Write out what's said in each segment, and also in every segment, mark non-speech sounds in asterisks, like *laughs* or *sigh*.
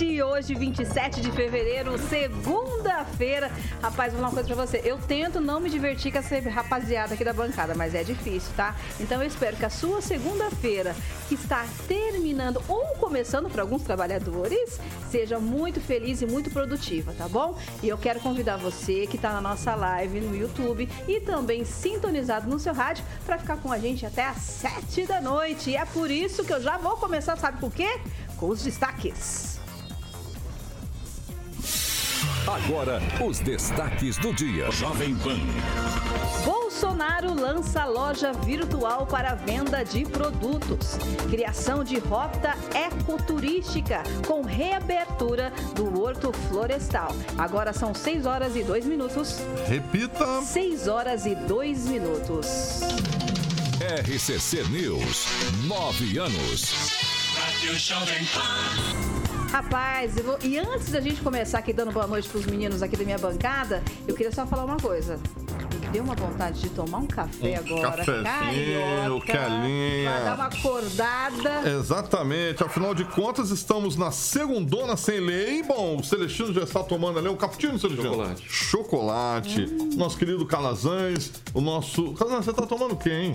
Noite! Hoje, 27 de fevereiro, segunda-feira. Rapaz, vou falar uma coisa pra você. Eu tento não me divertir com essa rapaziada aqui da bancada, mas é difícil, tá? Então eu espero que a sua segunda-feira, que está terminando ou começando para alguns trabalhadores, seja muito feliz e muito produtiva, tá bom? E eu quero convidar você que está na nossa live no YouTube e também sintonizado no seu rádio para ficar com a gente até às 7 da noite. E é por isso que eu já vou começar, sabe por quê? Com os destaques. Agora, os destaques do dia. Jovem Pan. Bolsonaro lança loja virtual para venda de produtos. Criação de rota ecoturística com reabertura do Horto Florestal. Agora são 6 horas e 2 minutos. Repita. 6 horas e 2 minutos. RCC News. Nove anos. Rádio Jovem Pan. Rapaz, vou... e antes da gente começar aqui dando boa noite para os meninos aqui da minha bancada, eu queria só falar uma coisa. Me deu uma vontade de tomar um café um agora. Cafezinho, calinha. Pra dar uma acordada. Exatamente. Afinal de contas, estamos na segundona sem lei. Bom, o Celestino já está tomando ali um cappuccino, Celestino? Chocolate. Chocolate. Hum. Nosso querido Calazans. O nosso... Calazans, você está tomando quem?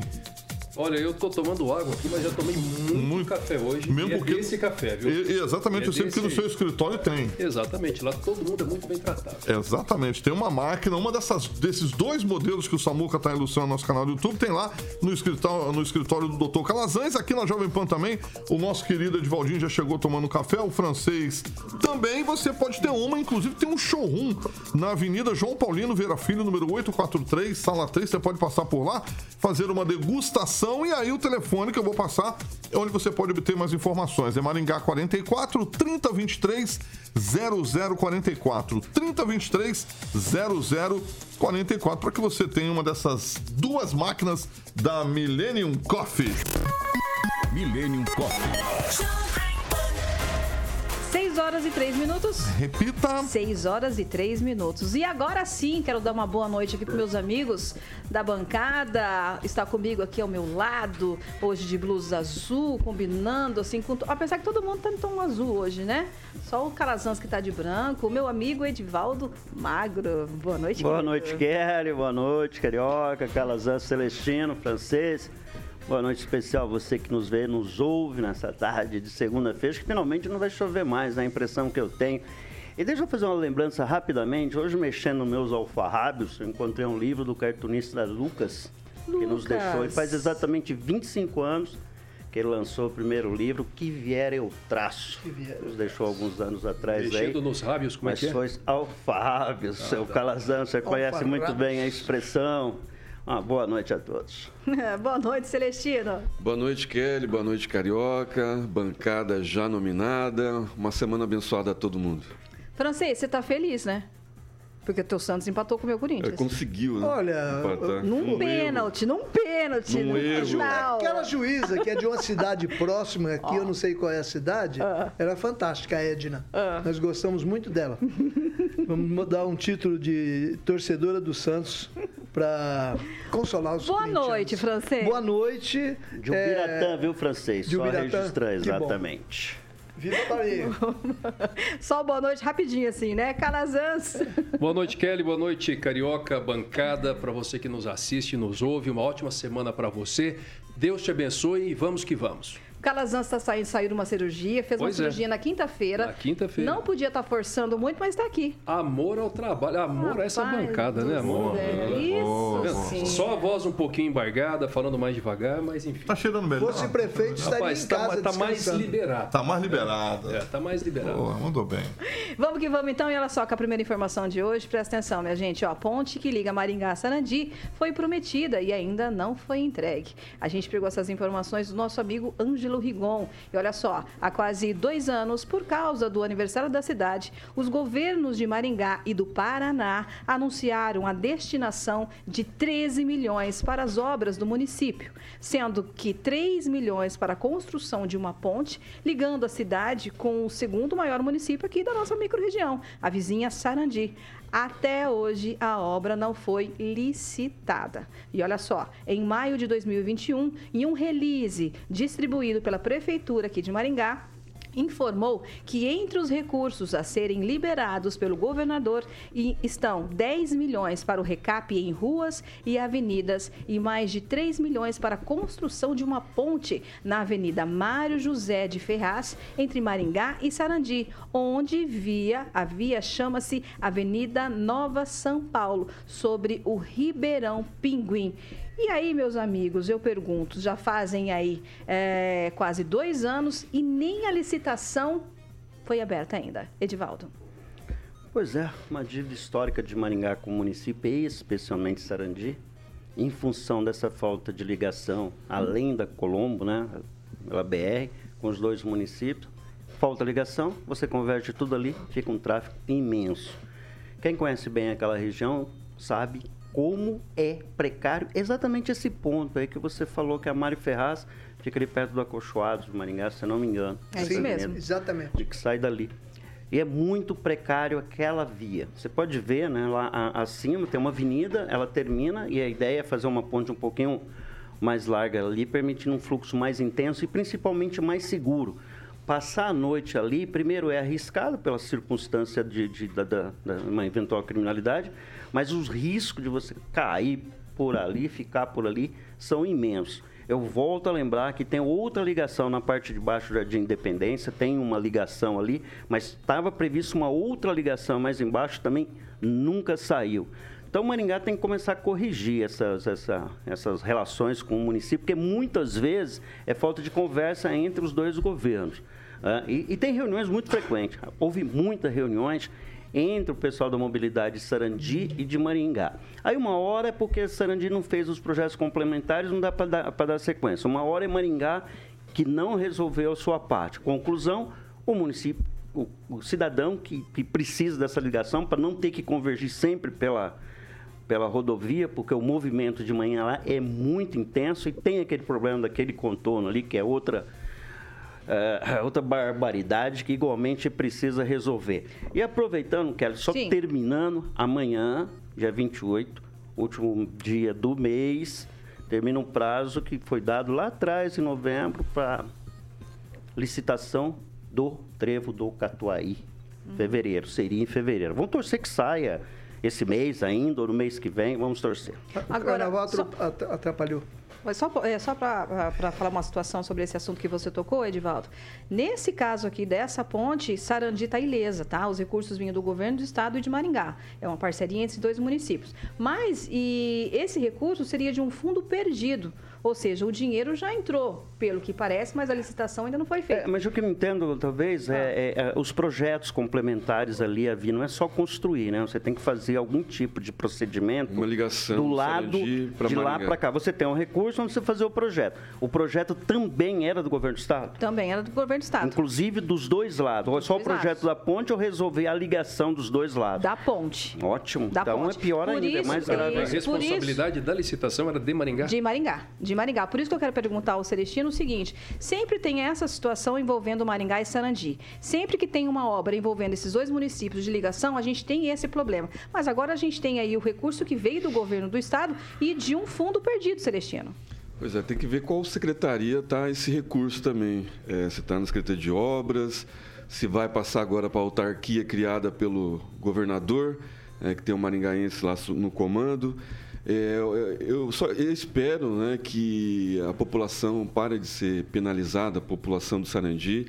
Olha, eu tô tomando água aqui, mas já tomei muito, muito café hoje. Mesmo é porque... desse café, viu? E, exatamente, é eu sei desse... que no seu escritório tem. Exatamente, lá todo mundo é muito bem tratado. Exatamente, tem uma máquina, uma dessas, desses dois modelos que o Samuca está ilustrando no nosso canal do YouTube, tem lá no escritório, no escritório do Dr. Calazans, aqui na Jovem Pan também. O nosso querido Edivaldinho já chegou tomando café, o francês também. Você pode ter uma, inclusive tem um showroom na Avenida João Paulino Vera Filho, número 843, sala 3. Você pode passar por lá, fazer uma degustação e aí o telefone que eu vou passar, é onde você pode obter mais informações. É Maringá 44 3023 0044. 3023 0044 para que você tenha uma dessas duas máquinas da Millennium Coffee. Millennium Coffee. 6 horas e 3 minutos. Repita. 6 horas e 3 minutos. E agora sim, quero dar uma boa noite aqui para meus amigos da bancada. Está comigo aqui ao meu lado, hoje de blusa azul, combinando assim com. Apesar que todo mundo tá em tom azul hoje, né? Só o Calazans que tá de branco. O meu amigo Edivaldo Magro. Boa noite, Boa querido. noite, Kelly. Boa noite, Carioca, Calazans Celestino, francês. Boa noite especial você que nos vê, nos ouve nessa tarde de segunda-feira, que finalmente não vai chover mais, né? a impressão que eu tenho. E deixa eu fazer uma lembrança rapidamente. Hoje, mexendo nos meus alfarrábios, eu encontrei um livro do cartunista Lucas, Lucas, que nos deixou. E faz exatamente 25 anos que ele lançou o primeiro livro, Que Vier Eu Traço. Que vier nos deixou alguns anos atrás Mexendo aí. nos rábios, como é que é? Mas foi alfarrábios, ah, seu tá. Calazão, você conhece muito bem a expressão. Uma boa noite a todos. *laughs* boa noite, Celestino. Boa noite, Kelly. Boa noite, Carioca. Bancada já nominada. Uma semana abençoada a todo mundo. Francês, você está feliz, né? Porque o teu Santos empatou com o meu Corinthians. É, conseguiu, né? Olha, Empatar. num um pênalti, erro. num pênalti. Num erro. Aquela juíza que é de uma cidade próxima aqui, oh. eu não sei qual é a cidade, uh. era fantástica, a Edna. Uh. Nós gostamos muito dela. *laughs* Vamos dar um título de torcedora do Santos para consolar os Boa noite, francês. Boa noite. De Ubiratã, é... viu, francês? De Só registrar, exatamente. Viva Bahia! *laughs* Só boa noite rapidinho assim, né? Calazans. Boa noite, Kelly. Boa noite, Carioca, bancada. Para você que nos assiste, nos ouve, uma ótima semana para você. Deus te abençoe e vamos que vamos. Calazans está saindo, saiu de uma cirurgia, fez Pois uma é. cirurgia na quinta-feira. Na quinta-feira. Não podia estar forçando muito, mas está aqui. Amor ao trabalho, amor a essa Rapaz bancada, né, amor? céu, Isso sim. Só a voz um pouquinho embargada, falando mais devagar, mas enfim. Tá cheirando melhor. Fosse prefeito, estaria Rapaz, em tá, casa tá mais descansando. liberado. Tá mais liberado. É, tá mais liberado. Boa, mandou bem. Vamos que vamos então, e olha só com a primeira informação de hoje, presta atenção, minha gente, ó, a ponte que liga Maringá a Sarandi foi prometida e ainda não foi entregue. A gente pegou essas informações do nosso amigo Ângelo Rigon. E olha só, há quase dois anos, por causa do aniversário da cidade, os governos de Maringá e do Paraná anunciaram a destinação de 13 milhões para as obras do município, sendo que 3 milhões para a construção de uma ponte ligando a cidade com o segundo maior município aqui da nossa microrregião, a vizinha Sarandi. Até hoje, a obra não foi licitada. E olha só, em maio de 2021, em um release distribuído pela Prefeitura aqui de Maringá, informou que entre os recursos a serem liberados pelo governador estão 10 milhões para o recap em ruas e avenidas e mais de 3 milhões para a construção de uma ponte na Avenida Mário José de Ferraz, entre Maringá e Sarandi, onde via a via chama-se Avenida Nova São Paulo, sobre o Ribeirão Pinguim. E aí, meus amigos, eu pergunto, já fazem aí é, quase dois anos e nem a licitação foi aberta ainda. Edivaldo. Pois é, uma dívida histórica de Maringá com o município, e especialmente Sarandi, em função dessa falta de ligação, além da Colombo, né, pela BR, com os dois municípios. Falta ligação, você converte tudo ali, fica um tráfego imenso. Quem conhece bem aquela região sabe como é precário exatamente esse ponto aí que você falou que a Mário Ferraz fica ali perto do Acolchoado de Maringá, se eu não me engano. É isso mesmo. Exatamente. de que sai dali. E é muito precário aquela via. Você pode ver, né, lá a- acima tem uma avenida, ela termina e a ideia é fazer uma ponte um pouquinho mais larga ali, permitindo um fluxo mais intenso e principalmente mais seguro. Passar a noite ali, primeiro é arriscado pela circunstância de, de- da, da- da- uma eventual criminalidade, mas os riscos de você cair por ali, ficar por ali, são imensos. Eu volto a lembrar que tem outra ligação na parte de baixo do Jardim Independência, tem uma ligação ali, mas estava previsto uma outra ligação mais embaixo também, nunca saiu. Então, Maringá tem que começar a corrigir essas, essa- essas relações com o município, porque muitas vezes é falta de conversa entre os dois governos. Ah, e, e tem reuniões muito frequentes. Houve muitas reuniões entre o pessoal da mobilidade de Sarandi e de Maringá. Aí uma hora é porque Sarandi não fez os projetos complementares, não dá para dar, dar sequência. Uma hora é Maringá que não resolveu a sua parte. Conclusão, o município, o, o cidadão que, que precisa dessa ligação para não ter que convergir sempre pela, pela rodovia, porque o movimento de manhã lá é muito intenso e tem aquele problema daquele contorno ali, que é outra é, outra barbaridade que igualmente precisa resolver. E aproveitando, Kelly, só Sim. terminando, amanhã, dia 28, último dia do mês, termina um prazo que foi dado lá atrás, em novembro, para licitação do trevo do Catuaí. Fevereiro, seria em fevereiro. Vamos torcer que saia esse mês ainda, ou no mês que vem, vamos torcer. O Agora, carnaval só- atrapalhou. Só, é, só para falar uma situação sobre esse assunto que você tocou, Edivaldo. Nesse caso aqui dessa ponte, Sarandi está ilesa, tá? Os recursos vinham do governo do estado e de Maringá. É uma parceria entre dois municípios. Mas e esse recurso seria de um fundo perdido. Ou seja, o dinheiro já entrou, pelo que parece, mas a licitação ainda não foi É, feita. mas o que eu entendo, talvez, é, é- é os projetos complementares ali a vir, não é só construir, né? Você tem que fazer algum tipo de procedimento Uma ligação do do lado pra de lá para cá. Você tem um recurso onde você fazer o projeto. O projeto também era do governo do estado. Também era do governo do estado. Inclusive dos dois lados. Ou é só o dois projeto lados. da ponte ou resolver a ligação dos dois lados. Da ponte. Ótimo. Da então ponte. é pior Por ainda, é isso, mais é, grave. A responsabilidade da licitação era de Maringá? De Maringá, de Maringá. Por isso que eu quero perguntar ao Celestino o seguinte: sempre tem essa situação envolvendo Maringá e Sarandi. Sempre que tem uma obra envolvendo esses dois municípios de ligação, a gente tem esse problema. Mas agora a gente tem aí o recurso que veio do governo do estado e de um fundo perdido, Celestino. Pois é, tem que ver qual secretaria está esse recurso também. É, se está na Secretaria de Obras, se vai passar agora para a autarquia criada pelo governador, é, que tem o maringaense lá no comando. É, eu, só, eu espero né, que a população pare de ser penalizada, a população do Sarandi,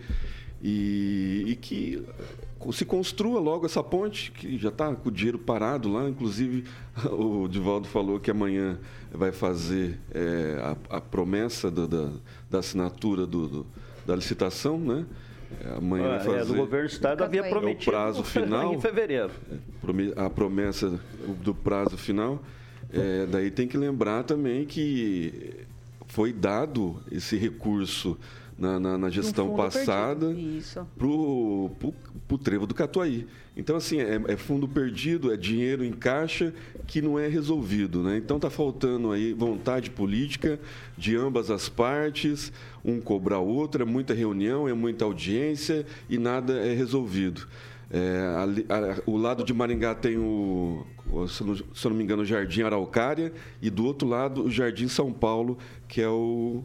e, e que se construa logo essa ponte, que já está com o dinheiro parado lá. Inclusive, *laughs* o Divaldo falou que amanhã vai fazer é, a, a, promessa do, da, da, assinatura do, do, da licitação, né? É, amanhã vai fazer. É, do governo do estado havia prometido o prazo *laughs* final em fevereiro. A promessa do prazo final. É, daí tem que lembrar também que foi dado esse recurso na, na, na gestão passada para o trevo do Catuaí. Então, assim, é, é, fundo perdido, é dinheiro em caixa que não é resolvido. Né? Então, está faltando aí vontade política de ambas as partes, um cobrar o outro, é muita reunião, é muita audiência e nada é resolvido. É, ali, a, o lado de Maringá tem o, se não, se eu não me engano, o Jardim Araucária e do outro lado o Jardim São Paulo, que é o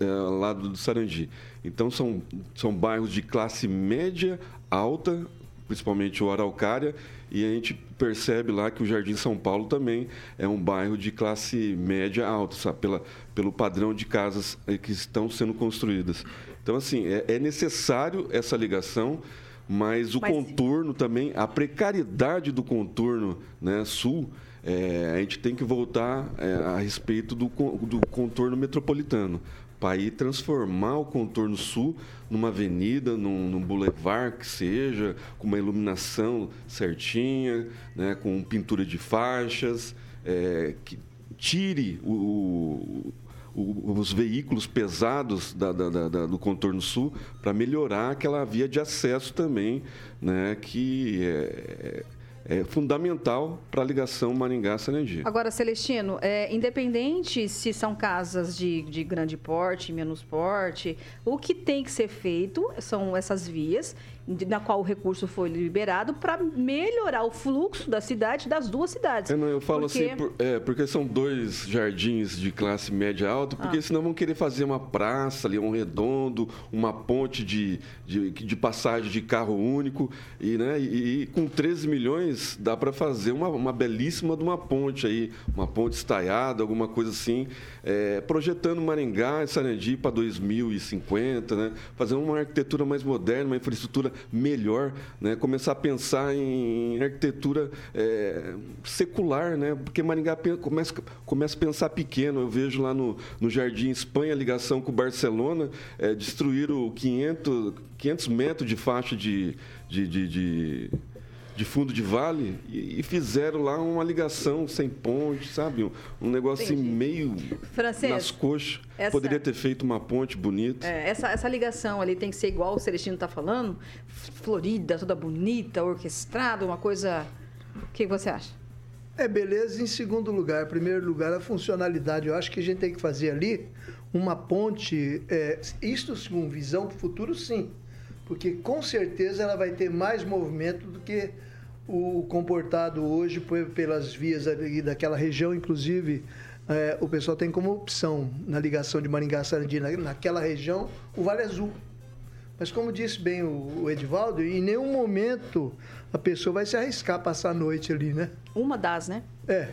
é, lado do Sarandi. Então são, são bairros de classe média alta, principalmente o Araucária, e a gente percebe lá que o Jardim São Paulo também é um bairro de classe média alta, sabe? Pela, pelo padrão de casas é, que estão sendo construídas. Então, assim, é, é necessário essa ligação mas o mas... contorno também, a precariedade do contorno né, sul, é, a gente tem que voltar é, a respeito do, do contorno metropolitano. Para ir transformar o contorno sul numa avenida, num, num boulevard que seja, com uma iluminação certinha, né, com pintura de faixas, é, que tire o, os veículos pesados da, da, da, do contorno sul para melhorar aquela via de acesso também, né, que é, é fundamental para a ligação Maringá-Sarandi. Agora, Celestino, é, independente se são casas de, de grande porte, menos porte, o que tem que ser feito são essas vias na qual o recurso foi liberado para melhorar o fluxo da cidade, das duas cidades. Eu, não, eu falo porque... assim, por, é, porque são dois jardins de classe média alta, porque ah. senão vão querer fazer uma praça ali, um redondo, uma ponte de, de, de passagem de carro único, e, né, e, e com 13 milhões dá para fazer uma, uma belíssima de uma ponte aí, uma ponte estaiada, alguma coisa assim, é, projetando Maringá e Sarandi para 2050, né, fazer uma arquitetura mais moderna, uma infraestrutura melhor, né? começar a pensar em arquitetura é, secular, né? porque Maringá começa, começa a pensar pequeno. Eu vejo lá no, no Jardim Espanha, ligação com Barcelona, é, destruíram 500, 500 metros de faixa de, de, de, de de fundo de vale e, e, fizeram lá uma ligação sem ponte, sabe? Um, um negócio assim meio Francês, nas coxas. Essa, Poderia ter feito uma ponte bonita. É, essa, essa ligação ali tem que ser igual o Celestino está falando, florida, toda bonita, orquestrada, uma coisa. O que você acha? É beleza em segundo lugar. Em primeiro lugar, a funcionalidade. Eu acho que a gente tem que fazer ali uma ponte. É, isto com visão para o futuro, sim. Porque com certeza ela vai ter mais movimento do que o comportado hoje pelas vias ali daquela região, inclusive é, o pessoal tem como opção na ligação de Maringá Sarandi naquela região o Vale Azul. Mas como disse bem o, o Edivaldo, em nenhum momento a pessoa vai se arriscar a passar a noite ali, né? Uma das, né? É.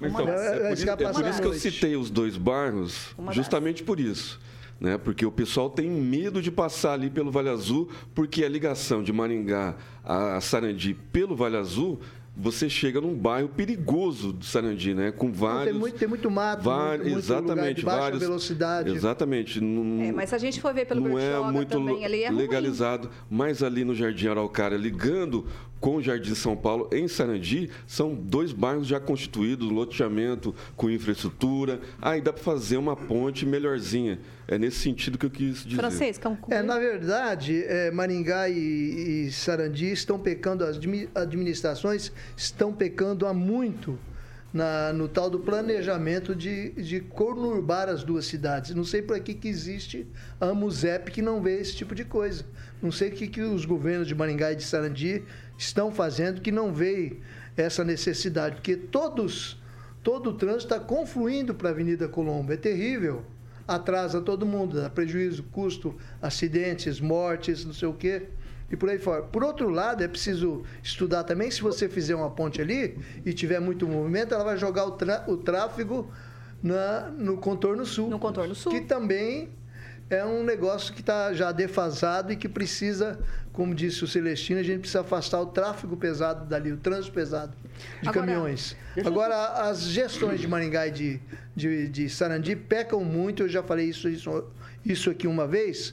Então, é, por, é por isso que eu citei os dois bairros, justamente por isso né? Porque o pessoal tem medo de passar ali pelo Vale Azul, porque a ligação de Maringá a Sarandi pelo Vale Azul você chega num bairro perigoso do Sarandi, né? Com vários. Tem muito, tem muito mato, vários, muito, exatamente, baixa vários, velocidade. Exatamente. Não, é, mas se a gente for ver pelo não é muito também, é legalizado. Ruim. Mas ali no Jardim Araucária, ligando com o Jardim São Paulo, em Sarandi, são dois bairros já constituídos, loteamento com infraestrutura. Aí dá para fazer uma ponte melhorzinha. É nesse sentido que eu quis dizer. Francês, é, na verdade, é, Maringá e, e Sarandi estão pecando, as administrações estão pecando há muito na, no tal do planejamento de, de conurbar as duas cidades. Não sei por que, que existe a AMUSEP que não vê esse tipo de coisa. Não sei o que, que os governos de Maringá e de Sarandi estão fazendo que não vê essa necessidade, porque todos, todo o trânsito está confluindo para a Avenida Colombo. É terrível. Atrasa todo mundo, dá prejuízo, custo, acidentes, mortes, não sei o quê. e por aí fora. Por outro lado, é preciso estudar também, se você fizer uma ponte ali e tiver muito movimento, ela vai jogar o, o tráfego na, no contorno sul. No contorno sul. Que também é um negócio que está já defasado e que precisa, como disse o Celestino, a gente precisa afastar o tráfego pesado dali, o trânsito pesado de Agora, caminhões. Agora, as gestões de Maringá e de, de, de Sarandi pecam muito, eu já falei isso, isso, isso aqui uma vez,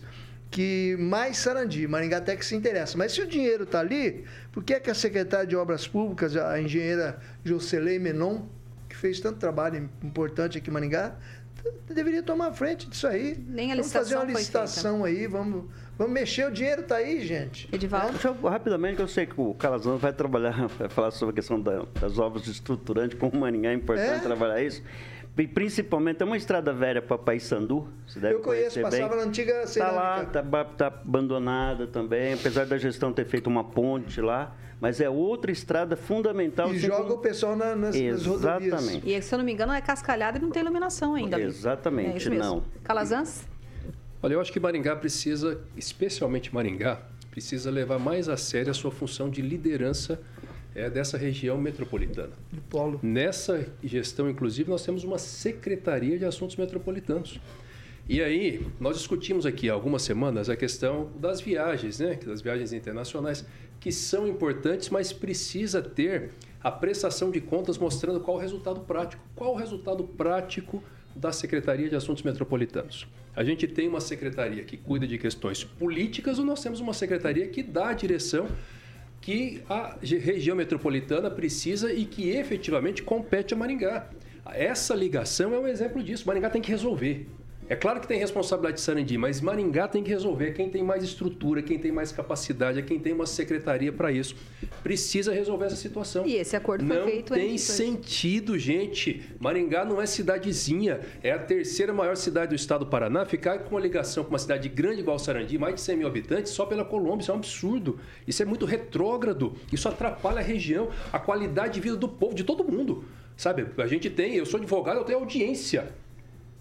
que mais Sarandi, Maringá até que se interessa. Mas se o dinheiro está ali, por que, é que a secretária de Obras Públicas, a engenheira Jocelyn Menon, que fez tanto trabalho importante aqui em Maringá, deveria tomar frente disso aí. Nem a vamos fazer uma licitação aí, vamos, vamos mexer, o dinheiro está aí, gente. Edivaldo? Deixa eu, rapidamente, eu sei que o Calazão vai trabalhar, *laughs* vai falar sobre a questão da, das obras estruturantes, como Maringá é importante é? trabalhar isso. E principalmente, é uma estrada velha para Paysandu, você deve Eu conheço, passava na antiga cerâmica. Está lá, está tá abandonada também, apesar da gestão ter feito uma ponte lá mas é outra estrada fundamental. E joga o pessoal na, nas, nas rodovias. Exatamente. E se eu não me engano é cascalhada e não tem iluminação ainda. Exatamente, é não. Calazans? Olha, eu acho que Maringá precisa, especialmente Maringá, precisa levar mais a sério a sua função de liderança é, dessa região metropolitana. Do polo. Nessa gestão, inclusive, nós temos uma Secretaria de Assuntos Metropolitanos. E aí, nós discutimos aqui há algumas semanas a questão das viagens, né? Das viagens internacionais que são importantes, mas precisa ter a prestação de contas mostrando qual o resultado prático. Qual o resultado prático da Secretaria de Assuntos Metropolitanos? A gente tem uma secretaria que cuida de questões políticas ou nós temos uma secretaria que dá a direção que a região metropolitana precisa e que efetivamente compete a Maringá. Essa ligação é um exemplo disso. Maringá tem que resolver. É claro que tem responsabilidade de Sarandi, mas Maringá tem que resolver. Quem tem mais estrutura, quem tem mais capacidade, é quem tem uma secretaria para isso. Precisa resolver essa situação. E esse acordo não foi feito Não tem sentido, gente. Maringá não é cidadezinha. É a terceira maior cidade do estado do Paraná. Ficar com uma ligação com uma cidade grande igual Sarandi, mais de 100 mil habitantes, só pela Colômbia. Isso é um absurdo. Isso é muito retrógrado. Isso atrapalha a região, a qualidade de vida do povo, de todo mundo. Sabe, a gente tem, eu sou advogado, eu tenho audiência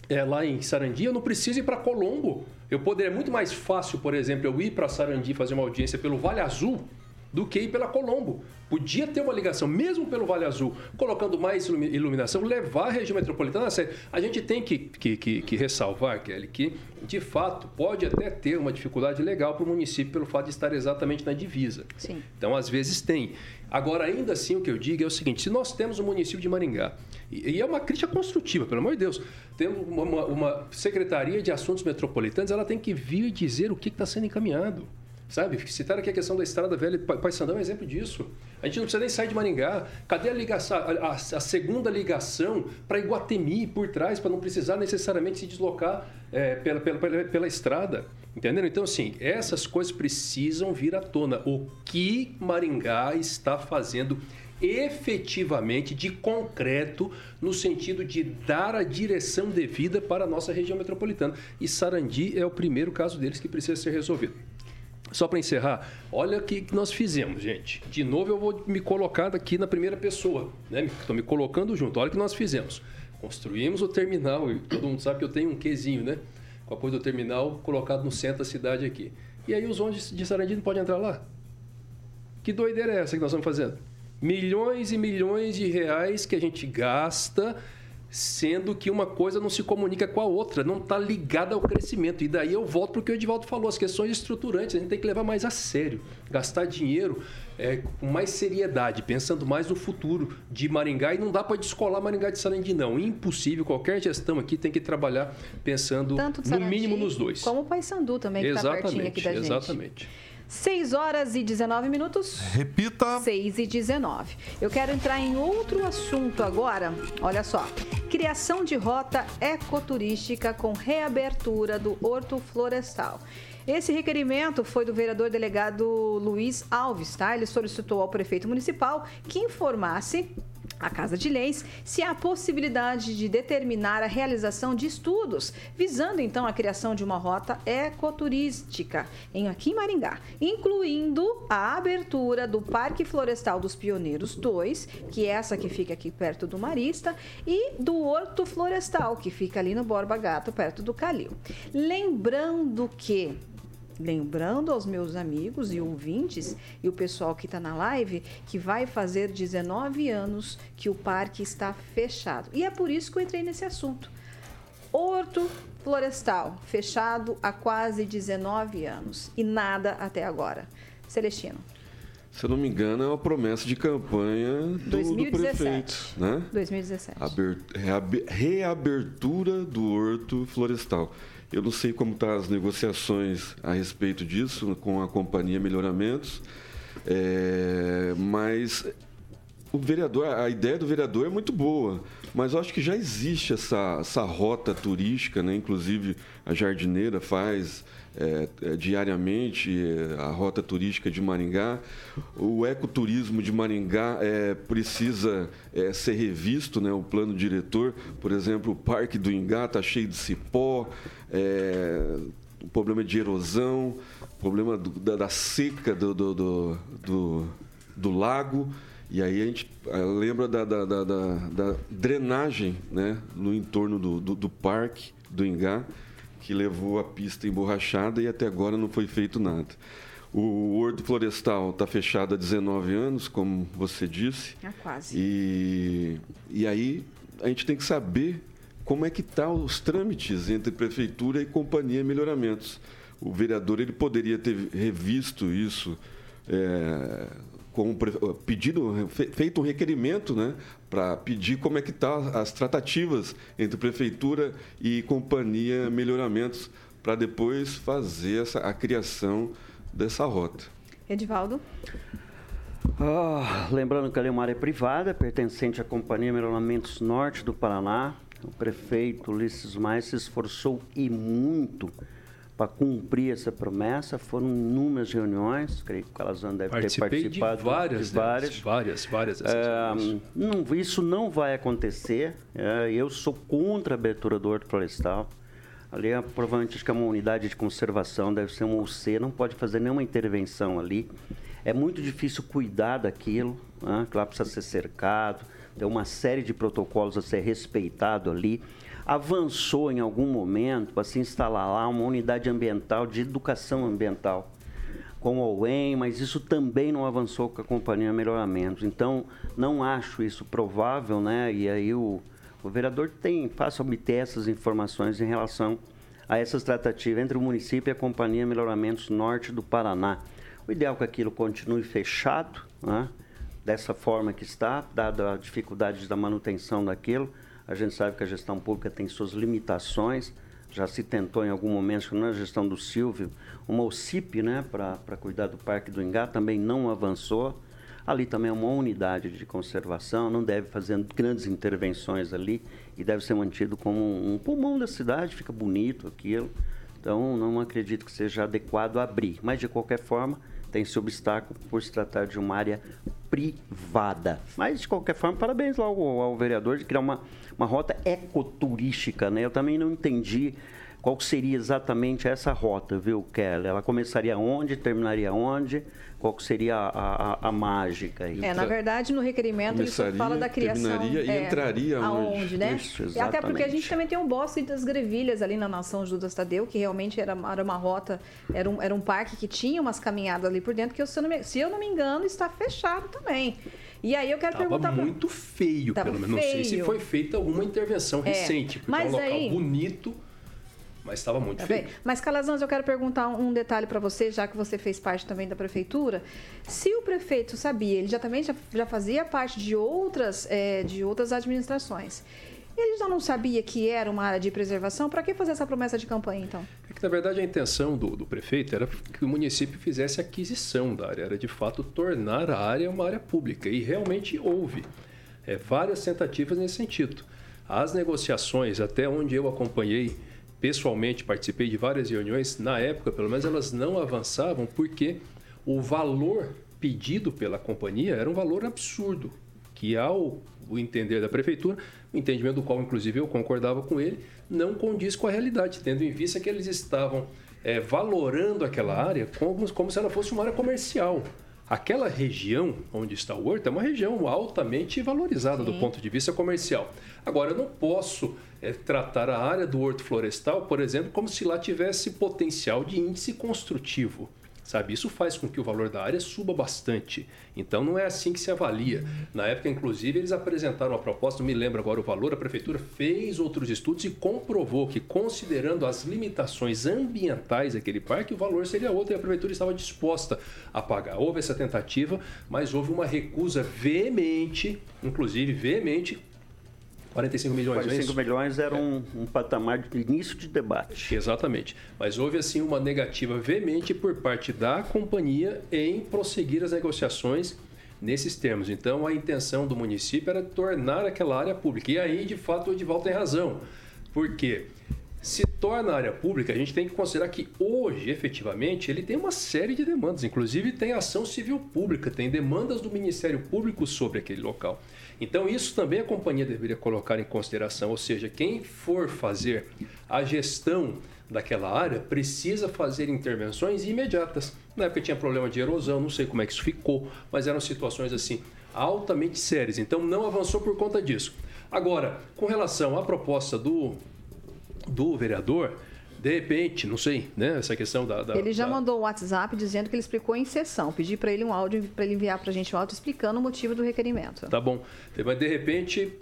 é, lá em Sarandi, eu não preciso ir para Colombo. Eu poderia, é muito mais fácil, por exemplo, eu ir para Sarandi fazer uma audiência pelo Vale Azul do que ir pela Colombo. Podia ter uma ligação, mesmo pelo Vale Azul, colocando mais iluminação, levar a região metropolitana a sério. A gente tem que, que, que, que ressalvar, Kelly, que de fato pode até ter uma dificuldade legal para o município pelo fato de estar exatamente na divisa. Sim. Então, às vezes tem. Agora, ainda assim, o que eu digo é o seguinte: se nós temos o município de Maringá, e, é uma crítica construtiva, pelo amor de Deus, temos uma, uma Secretaria de Assuntos Metropolitanos, ela tem que vir dizer o que está sendo encaminhado. Sabe? Citaram aqui a questão da estrada velha, Paysandu é um exemplo disso. A gente não precisa nem sair de Maringá. Cadê a ligação, a, a, a segunda ligação para Iguatemi por trás, para não precisar necessariamente se deslocar é, pela, pela, pela, pela estrada? Entenderam? Então, assim, essas coisas precisam vir à tona. O que Maringá está fazendo efetivamente de concreto no sentido de dar a direção devida para a nossa região metropolitana. E Sarandi é o primeiro caso deles que precisa ser resolvido. Só para encerrar, olha o que nós fizemos, gente. De novo, eu vou me colocar aqui na primeira pessoa, né? Estou me colocando junto. Olha o que nós fizemos. Construímos o terminal, e todo mundo sabe que eu tenho um quezinho, né? Com a coisa do terminal colocado no centro da cidade aqui. E aí os ônibus de Sarandi não podem entrar lá? Que doideira é essa que nós estamos fazendo? Milhões e milhões de reais que a gente gasta sendo que uma coisa não se comunica com a outra, não está ligada ao crescimento. E daí eu volto para o que o Edivaldo falou, as questões estruturantes, a gente tem que levar mais a sério, gastar dinheiro é, com mais seriedade, pensando mais no futuro de Maringá. E não dá para descolar Maringá de Sarandi, não. Impossível, qualquer gestão aqui tem que trabalhar pensando no mínimo nos dois. Como o Paysandu também, que está pertinho aqui da gente. Exatamente. 6 horas e 19 minutos. Repita. 6 e 19. Eu quero entrar em outro assunto agora. Olha só. Criação de rota ecoturística com reabertura do Horto Florestal. Esse requerimento foi do vereador delegado Luiz Alves, tá? Ele solicitou ao prefeito municipal que informasse a Casa de Leis se há possibilidade de determinar a realização de estudos, visando então a criação de uma rota ecoturística em aqui em Maringá, incluindo a abertura do Parque Florestal dos Pioneiros 2, que é essa que fica aqui perto do Marista, e do Horto Florestal, que fica ali no Borba Gato, perto do Calil. Lembrando que lembrando aos meus amigos e ouvintes e o pessoal que está na live que vai fazer 19 anos que o parque está fechado. E é por isso que eu entrei nesse assunto. Horto Florestal, fechado há quase 19 anos e nada até agora. Celestino. Se eu não me engano, é uma promessa de campanha do, 2017. do prefeito. Né? 2017. reabertura do horto florestal. Eu não sei como estão tá as negociações a respeito disso com a companhia Melhoramentos, é, mas o vereador, a ideia do vereador é muito boa, mas eu acho que já existe essa, essa rota turística, né? inclusive a jardineira faz é, é, diariamente é, a rota turística de Maringá. O ecoturismo de Maringá é, precisa é, ser revisto, né, o plano diretor. Por exemplo, o Parque do Ingá está cheio de cipó, é, o problema de erosão, problema do, da, da, seca do, do, do, do, lago. E aí a gente lembra da, da, da, da, drenagem né, no entorno do, do, do parque do Ingá que levou a pista emborrachada e até agora não foi feito nada. O Horto Florestal está fechado há 19 anos, como você disse. É quase. E, e aí a gente tem que saber como é que estão tá os trâmites entre prefeitura e companhia melhoramentos. O vereador ele poderia ter revisto isso é, com pedido, feito um requerimento né, para pedir como é que estão tá as tratativas entre prefeitura e companhia melhoramentos para depois fazer essa, a criação dessa rota. Edivaldo? Ah, lembrando que ali é uma área privada pertencente à Companhia Melhoramentos Norte do Paraná. O prefeito Ulisses Mais se esforçou e muito para cumprir essa promessa. Foram inúmeras reuniões, creio que o Calazan deve Participei ter participado de várias, de várias. Delas, várias, várias. É, não, isso não vai acontecer. É, eu sou contra a abertura do horto florestal. Ali, é, provavelmente, acho que é uma unidade de conservação, deve ser um UC, não pode fazer nenhuma intervenção ali. É muito difícil cuidar daquilo, né? que lá precisa ser cercado, tem uma série de protocolos a ser respeitado ali avançou em algum momento para se instalar lá uma unidade ambiental de educação ambiental com o UEM, mas isso também não avançou com a companhia Melhoramentos. Então, não acho isso provável, né? E aí o, o vereador tem, faça obter essas informações em relação a essas tratativas entre o município e a companhia Melhoramentos Norte do Paraná. O ideal é que aquilo continue fechado, né? dessa forma que está, dada a dificuldade da manutenção daquilo, a gente sabe que a gestão pública tem suas limitações. Já se tentou em algum momento, na gestão do Silvio, uma OCIP né, para cuidar do Parque do Ingá, também não avançou. Ali também é uma unidade de conservação, não deve fazer grandes intervenções ali e deve ser mantido como um pulmão da cidade, fica bonito aquilo. Então, não acredito que seja adequado abrir. Mas, de qualquer forma, tem esse obstáculo por se tratar de uma área privada. Mas, de qualquer forma, parabéns ao, ao vereador de criar uma, uma rota ecoturística, né? Eu também não entendi qual seria exatamente essa rota, viu, Kelly? Ela começaria onde, terminaria onde? Qual seria a, a, a mágica aí? É, na verdade, no requerimento ele só fala da criação. Terminaria é, e entraria aonde, onde, né? Isso, exatamente. Até porque a gente também tem um bosque das grevilhas ali na Nação Judas Tadeu, que realmente era, era uma rota, era um, era um parque que tinha umas caminhadas ali por dentro, que eu, se, eu não me, se eu não me engano, está fechado também. E aí eu quero Tava perguntar. Tava muito feio, Tava pelo menos. Não sei se foi feita alguma intervenção é, recente, porque mas é um local aí... bonito mas estava muito tá feio. Bem. Mas, Calazans, eu quero perguntar um detalhe para você, já que você fez parte também da prefeitura. Se o prefeito sabia, ele já também já, já fazia parte de outras, é, de outras administrações. Ele já não sabia que era uma área de preservação? Para que fazer essa promessa de campanha, então? É que, na verdade, a intenção do, do prefeito era que o município fizesse aquisição da área, era de fato tornar a área uma área pública. E realmente houve é, várias tentativas nesse sentido. As negociações, até onde eu acompanhei, pessoalmente participei de várias reuniões, na época, pelo menos, elas não avançavam porque o valor pedido pela companhia era um valor absurdo, que ao o entender da prefeitura, o entendimento do qual, inclusive, eu concordava com ele, não condiz com a realidade, tendo em vista que eles estavam é, valorando aquela área como, como se ela fosse uma área comercial. aquela região onde está o horto é uma região altamente valorizada Sim. do ponto de vista comercial. Agora, eu não posso é, tratar a área do horto florestal, por exemplo, como se lá tivesse potencial de índice construtivo sabe? Isso faz com que o valor da área suba bastante. Então não é assim que se avalia. Na época, inclusive, eles apresentaram a proposta, não me lembro agora o valor, a prefeitura fez outros estudos e comprovou que, considerando as limitações ambientais daquele parque, o valor seria outro e a prefeitura estava disposta a pagar. Houve essa tentativa, mas houve uma recusa veemente, inclusive veemente, 45 milhões. 45 é milhões era um, um, patamar de início de debate. Exatamente. Mas houve assim uma negativa veemente por parte da companhia em prosseguir as negociações nesses termos. Então a intenção do município era tornar aquela área pública. E aí, de fato, o Edivaldo tem razão. Por quê? se torna área pública, a gente tem que considerar que hoje, efetivamente, ele tem uma série de demandas. Inclusive, tem ação civil pública, tem demandas do Ministério Público sobre aquele local. Então, isso também a companhia deveria colocar em consideração, ou seja, quem for fazer a gestão daquela área precisa fazer intervenções imediatas. Na época tinha problema de erosão, não sei como é que isso ficou, mas eram situações assim altamente sérias. Então, não avançou por conta disso. Agora, com relação à proposta do, do vereador, de repente, não sei, né? Essa questão da. da ele já da... mandou um WhatsApp dizendo que ele explicou em sessão. Pedi para ele um áudio para ele enviar para a gente um áudio explicando o motivo do requerimento. Tá bom. Mas de repente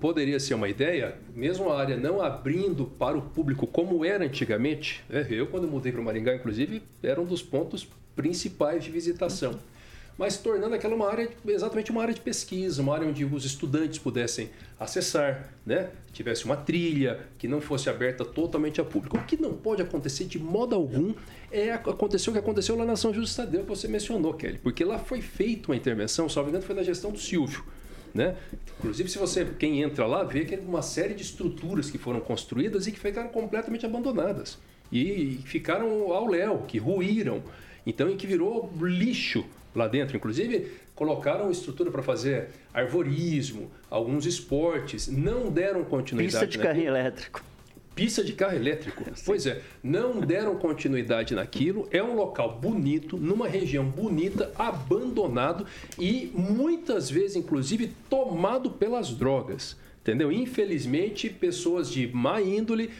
poderia ser uma ideia, mesmo a área não abrindo para o público como era antigamente. Né? Eu, quando mudei para Maringá, inclusive, era um dos pontos principais de visitação mas tornando aquela uma área, exatamente uma área de pesquisa, uma área onde os estudantes pudessem acessar, né? tivesse uma trilha que não fosse aberta totalmente a público. O que não pode acontecer de modo algum é acontecer o que aconteceu lá na São Justo Tadeu, que você mencionou, Kelly, porque lá foi feita uma intervenção, me engano, foi na gestão do Silvio. Né? Inclusive, se você, quem entra lá, vê que é uma série de estruturas que foram construídas e que ficaram completamente abandonadas. E ficaram ao léu, que ruíram. Então, e que virou lixo lá dentro. Inclusive, colocaram estrutura para fazer arvorismo, alguns esportes, não deram continuidade. Pista de carro elétrico. Pista de carro elétrico. *laughs* Pois é, não deram continuidade naquilo. É um local bonito, numa região bonita, abandonado e muitas vezes, inclusive, tomado pelas drogas. Entendeu? Infelizmente, pessoas de má índole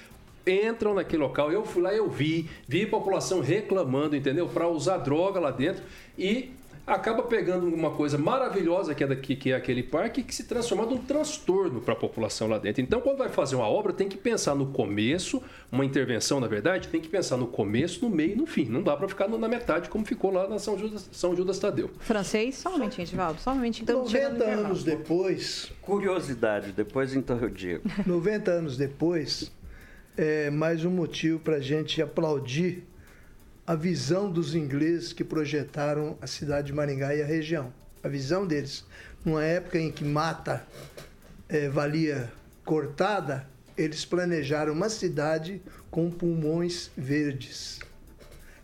entram naquele local. Eu fui lá, eu vi, vi população reclamando, entendeu? Para usar droga lá dentro e acaba pegando uma coisa maravilhosa que é, daqui, que é aquele parque que se transforma num transtorno para a população lá dentro. Então, quando vai fazer uma obra, tem que pensar no começo, uma intervenção, na verdade, tem que pensar no começo, no meio e no fim. Não dá para ficar na metade como ficou lá na São Judas, São Judas Tadeu. Francês, só um momentinho, Edivaldo, só um momentinho. Então, 90 anos depois... Curiosidade, depois então eu digo. *laughs* 90 anos depois, é mais um motivo para a gente aplaudir a visão dos ingleses que projetaram a cidade de Maringá e a região. A visão deles. Numa época em que mata é, valia cortada, eles planejaram uma cidade com pulmões verdes.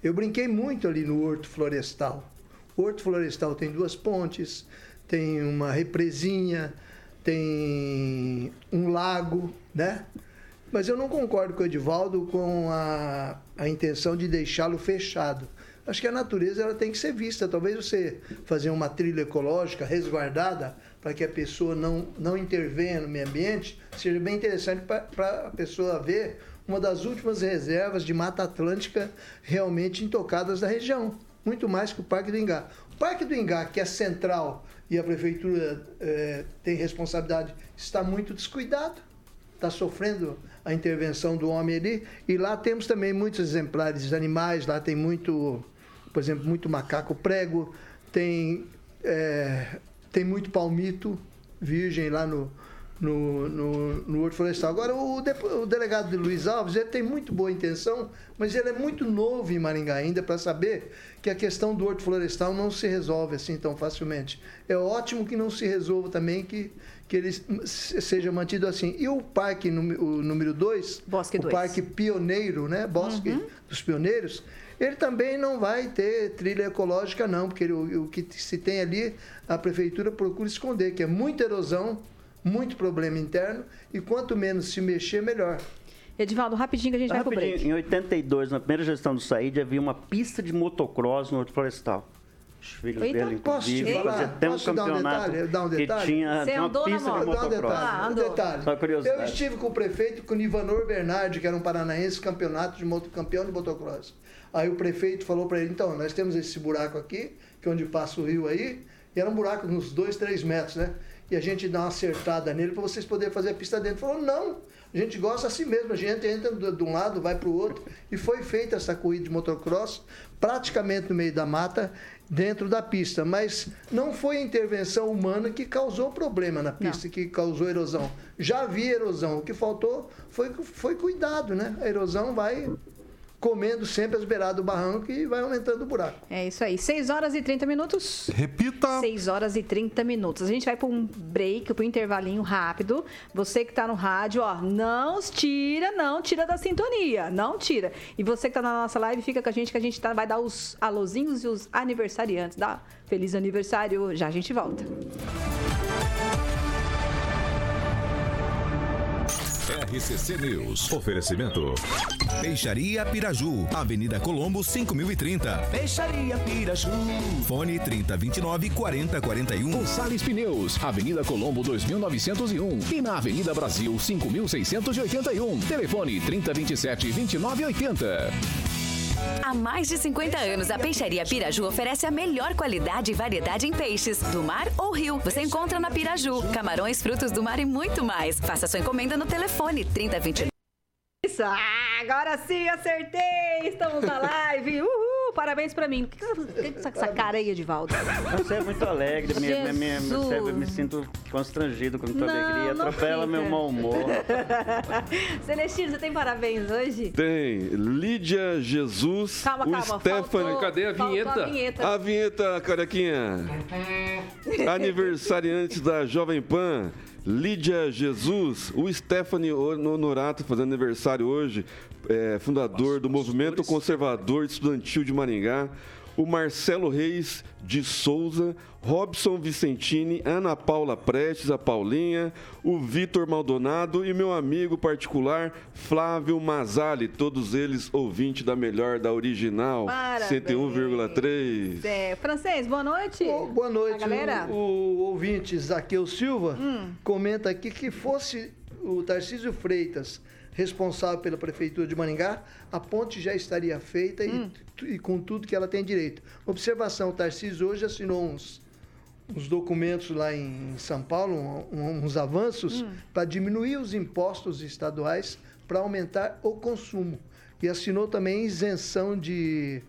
Eu brinquei muito ali no Horto Florestal. O Horto Florestal tem duas pontes, tem uma represinha, tem um lago, né? Mas eu não concordo com o Edivaldo com a, a intenção de deixá-lo fechado. Acho que a natureza ela tem que ser vista. Talvez você fazer uma trilha ecológica resguardada para que a pessoa não, não intervenha no meio ambiente seja bem interessante para a pessoa ver uma das últimas reservas de Mata Atlântica realmente intocadas da região. Muito mais que o Parque do Ingá. O Parque do Ingá, que é central e a prefeitura é, tem responsabilidade, está muito descuidado, está sofrendo a intervenção do homem ali. E lá temos também muitos exemplares animais, lá tem muito, por exemplo, muito macaco prego, tem, é, tem muito palmito virgem lá no, no, no, no Horto Florestal. Agora, o, de, o delegado de Luiz Alves, ele tem muito boa intenção, mas ele é muito novo em Maringá ainda para saber que a questão do Horto Florestal não se resolve assim tão facilmente. É ótimo que não se resolva também que que ele seja mantido assim. E o parque o número 2, o dois. parque pioneiro, né? Bosque uhum. dos Pioneiros, ele também não vai ter trilha ecológica, não, porque o, o que se tem ali, a prefeitura procura esconder, que é muita erosão, muito problema interno, e quanto menos se mexer, melhor. Edivaldo, rapidinho que a gente vai rapidinho, Em 82, na primeira gestão do Saíde, havia uma pista de motocross no Horto Florestal. Os filhos Eita, dele, inclusive, fazer até um campeonato dar um detalhe, um detalhe? que tinha Você uma pista de motocross. Ah, um detalhe. Eu estive com o prefeito, com o Nivanor Bernardi, que era um paranaense, campeonato de moto, campeão de motocross. Aí o prefeito falou para ele, então, nós temos esse buraco aqui, que é onde passa o rio aí, e era um buraco uns 2, 3 metros, né? E a gente dá uma acertada nele para vocês poderem fazer a pista dentro. Ele falou, não, a gente gosta assim mesmo, a gente entra de um lado, vai para o outro. E foi feita essa corrida de motocross, praticamente no meio da mata, dentro da pista. Mas não foi a intervenção humana que causou problema na pista, não. que causou erosão. Já havia erosão. O que faltou foi, foi cuidado, né? A erosão vai comendo sempre as beiradas do barranco e vai aumentando o buraco. É isso aí. 6 horas e 30 minutos. Repita. 6 horas e 30 minutos. A gente vai para um break, para um intervalinho rápido. Você que está no rádio, ó, não tira, não tira da sintonia. Não tira. E você que está na nossa live, fica com a gente que a gente tá, vai dar os alôzinhos e os aniversariantes. Dá feliz aniversário. Já a gente volta. RCC News. Oferecimento. Peixaria Piraju. Avenida Colombo, 5030. Peixaria Piraju. Fone 3029 4041. Gonçalves Pneus. Avenida Colombo, 2901. E na Avenida Brasil, 5681. Telefone 3027 2980. Há mais de 50 anos, a Peixaria Piraju oferece a melhor qualidade e variedade em peixes, do mar ou rio. Você encontra na Piraju, camarões, frutos do mar e muito mais. Faça sua encomenda no telefone 3029. Isso, ah, agora sim acertei! Estamos na live! Uhul! parabéns pra mim. O que, que, essa, essa cara aí, Edivaldo? Você é muito alegre, me, me, me, me, me sinto constrangido com tua não, alegria. Atropela meu mau humor. *laughs* Celestino, você tem parabéns hoje? Tem. Lídia Jesus. Calma, calma. O Stephanie. Cadê a vinheta? a vinheta? A vinheta, carequinha. *laughs* Aniversariante da Jovem Pan. Lídia Jesus, o Stephanie Honorato fazendo aniversário hoje, é, fundador do Movimento Conservador Estudantil de Maringá, o Marcelo Reis de Souza, Robson Vicentini, Ana Paula Prestes, a Paulinha, o Vitor Maldonado e meu amigo particular Flávio Mazali, todos eles ouvintes da melhor, da original, 101,3. É, francês, boa noite. Oh, boa noite, galera. O, o, ouvinte Zaqueu Silva hum. comenta aqui que fosse o Tarcísio Freitas responsável pela Prefeitura de Maringá, a ponte já estaria feita hum. e, e, com tudo que ela tem direito. Observação, o Tarcísio hoje assinou uns, uns documentos lá em São Paulo, um, uns avanços, hum. para diminuir os impostos estaduais para aumentar o consumo. E assinou também isenção de,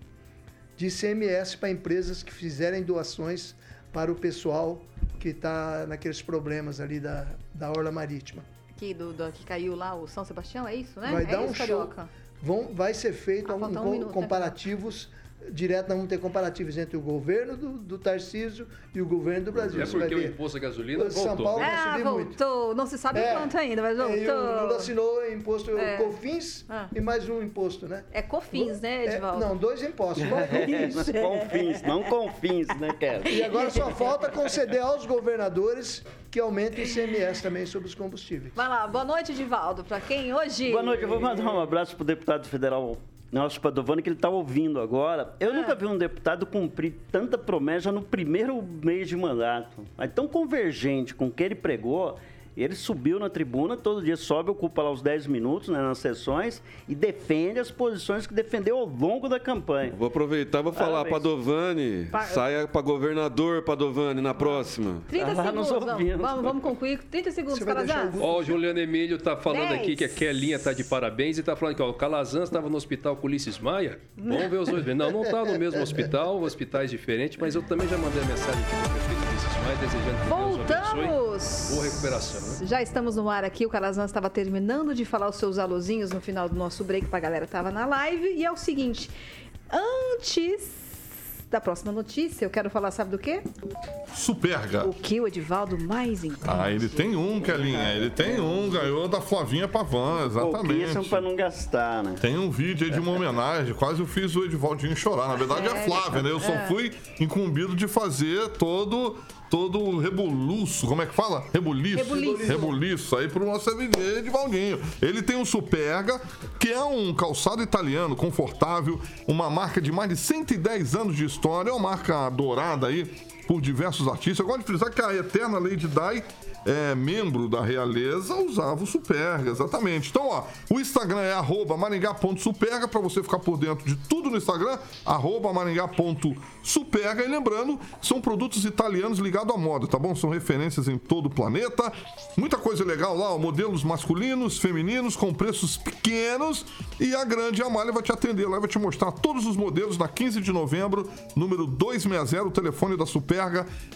de ICMS para empresas que fizerem doações para o pessoal que está naqueles problemas ali da, da Orla Marítima aqui do, do, que caiu lá, o São Sebastião, é isso, né? Vai é dar isso, um Carioca? show. Vão, vai ser feito ah, um, um minuto, comparativos né? Direto, nós vamos ter comparativos entre o governo do, do Tarcísio e o governo do Brasil. É porque o imposto da gasolina voltou. São Paulo vai subir voltou. Muito. Não se sabe é. quanto ainda, mas voltou. E o Lula assinou imposto é. COFINS ah. e mais um imposto, né? É COFINS, né, é, Edvaldo? É, não, dois impostos. *laughs* COFINS. É, COFINS, não COFINS, né, Kevin? E agora só falta conceder aos governadores que aumente o ICMS também sobre os combustíveis. Vai lá, boa noite, Edivaldo. Para quem hoje? Boa noite, eu vou mandar um abraço para o deputado federal nosso Padovani, que ele está ouvindo agora. Eu é. nunca vi um deputado cumprir tanta promessa no primeiro mês de mandato. Mas tão convergente com o que ele pregou ele subiu na tribuna, todo dia sobe, ocupa lá os 10 minutos né, nas sessões e defende as posições que defendeu ao longo da campanha. Vou aproveitar e vou falar, Parabéns. Padovani, pa... saia para governador, Padovani, na próxima. 30 ah, segundos, vamos, vamos, vamos, concluir. 30 segundos, Calazans. Ó, o Juliano Emílio tá falando 10. aqui que a Kelinha tá de parabéns e tá falando que ó, o Calazans estava no hospital com Ulisses Maia. Vamos ver os dois. Não, não tá no mesmo hospital, hospitais diferentes, mas eu também já mandei a mensagem aqui pro prefeito Ulisses Maia desejando que Voltamos. Deus abençoe. Boa recuperação. Já estamos no ar aqui. O Calazans estava terminando de falar os seus alôzinhos no final do nosso break para a galera estava na live. E é o seguinte, antes da próxima notícia, eu quero falar, sabe do quê? Superga. O que o Edivaldo mais entende? Ah, ele tem um, Kelinha. Ele tem um, ganhou da Flavinha Pavan, exatamente. Pouquíssimo para não gastar, né? Tem um vídeo aí de uma homenagem, quase eu fiz o Edivaldinho chorar. Na verdade é a Flávia, né? Eu só fui incumbido de fazer todo todo o rebuliço, como é que fala? Rebuliço. Rebuliço. Rebuliço aí pro nosso Edivaldinho. Ele tem um Superga, que é um calçado italiano, confortável, uma marca de mais de 110 anos de história, é uma marca dourada aí por diversos artistas. Eu gosto de frisar que a eterna Lady Di é, membro da realeza usava o Superga, exatamente. Então, ó, o Instagram é arroba maringá.superga, para você ficar por dentro de tudo no Instagram, arroba maringá.superga. E lembrando, são produtos italianos ligados à moda, tá bom? São referências em todo o planeta. Muita coisa legal lá, ó, modelos masculinos, femininos, com preços pequenos. E a grande Amália vai te atender lá, vai te mostrar todos os modelos na 15 de novembro, número 260. O telefone da Superga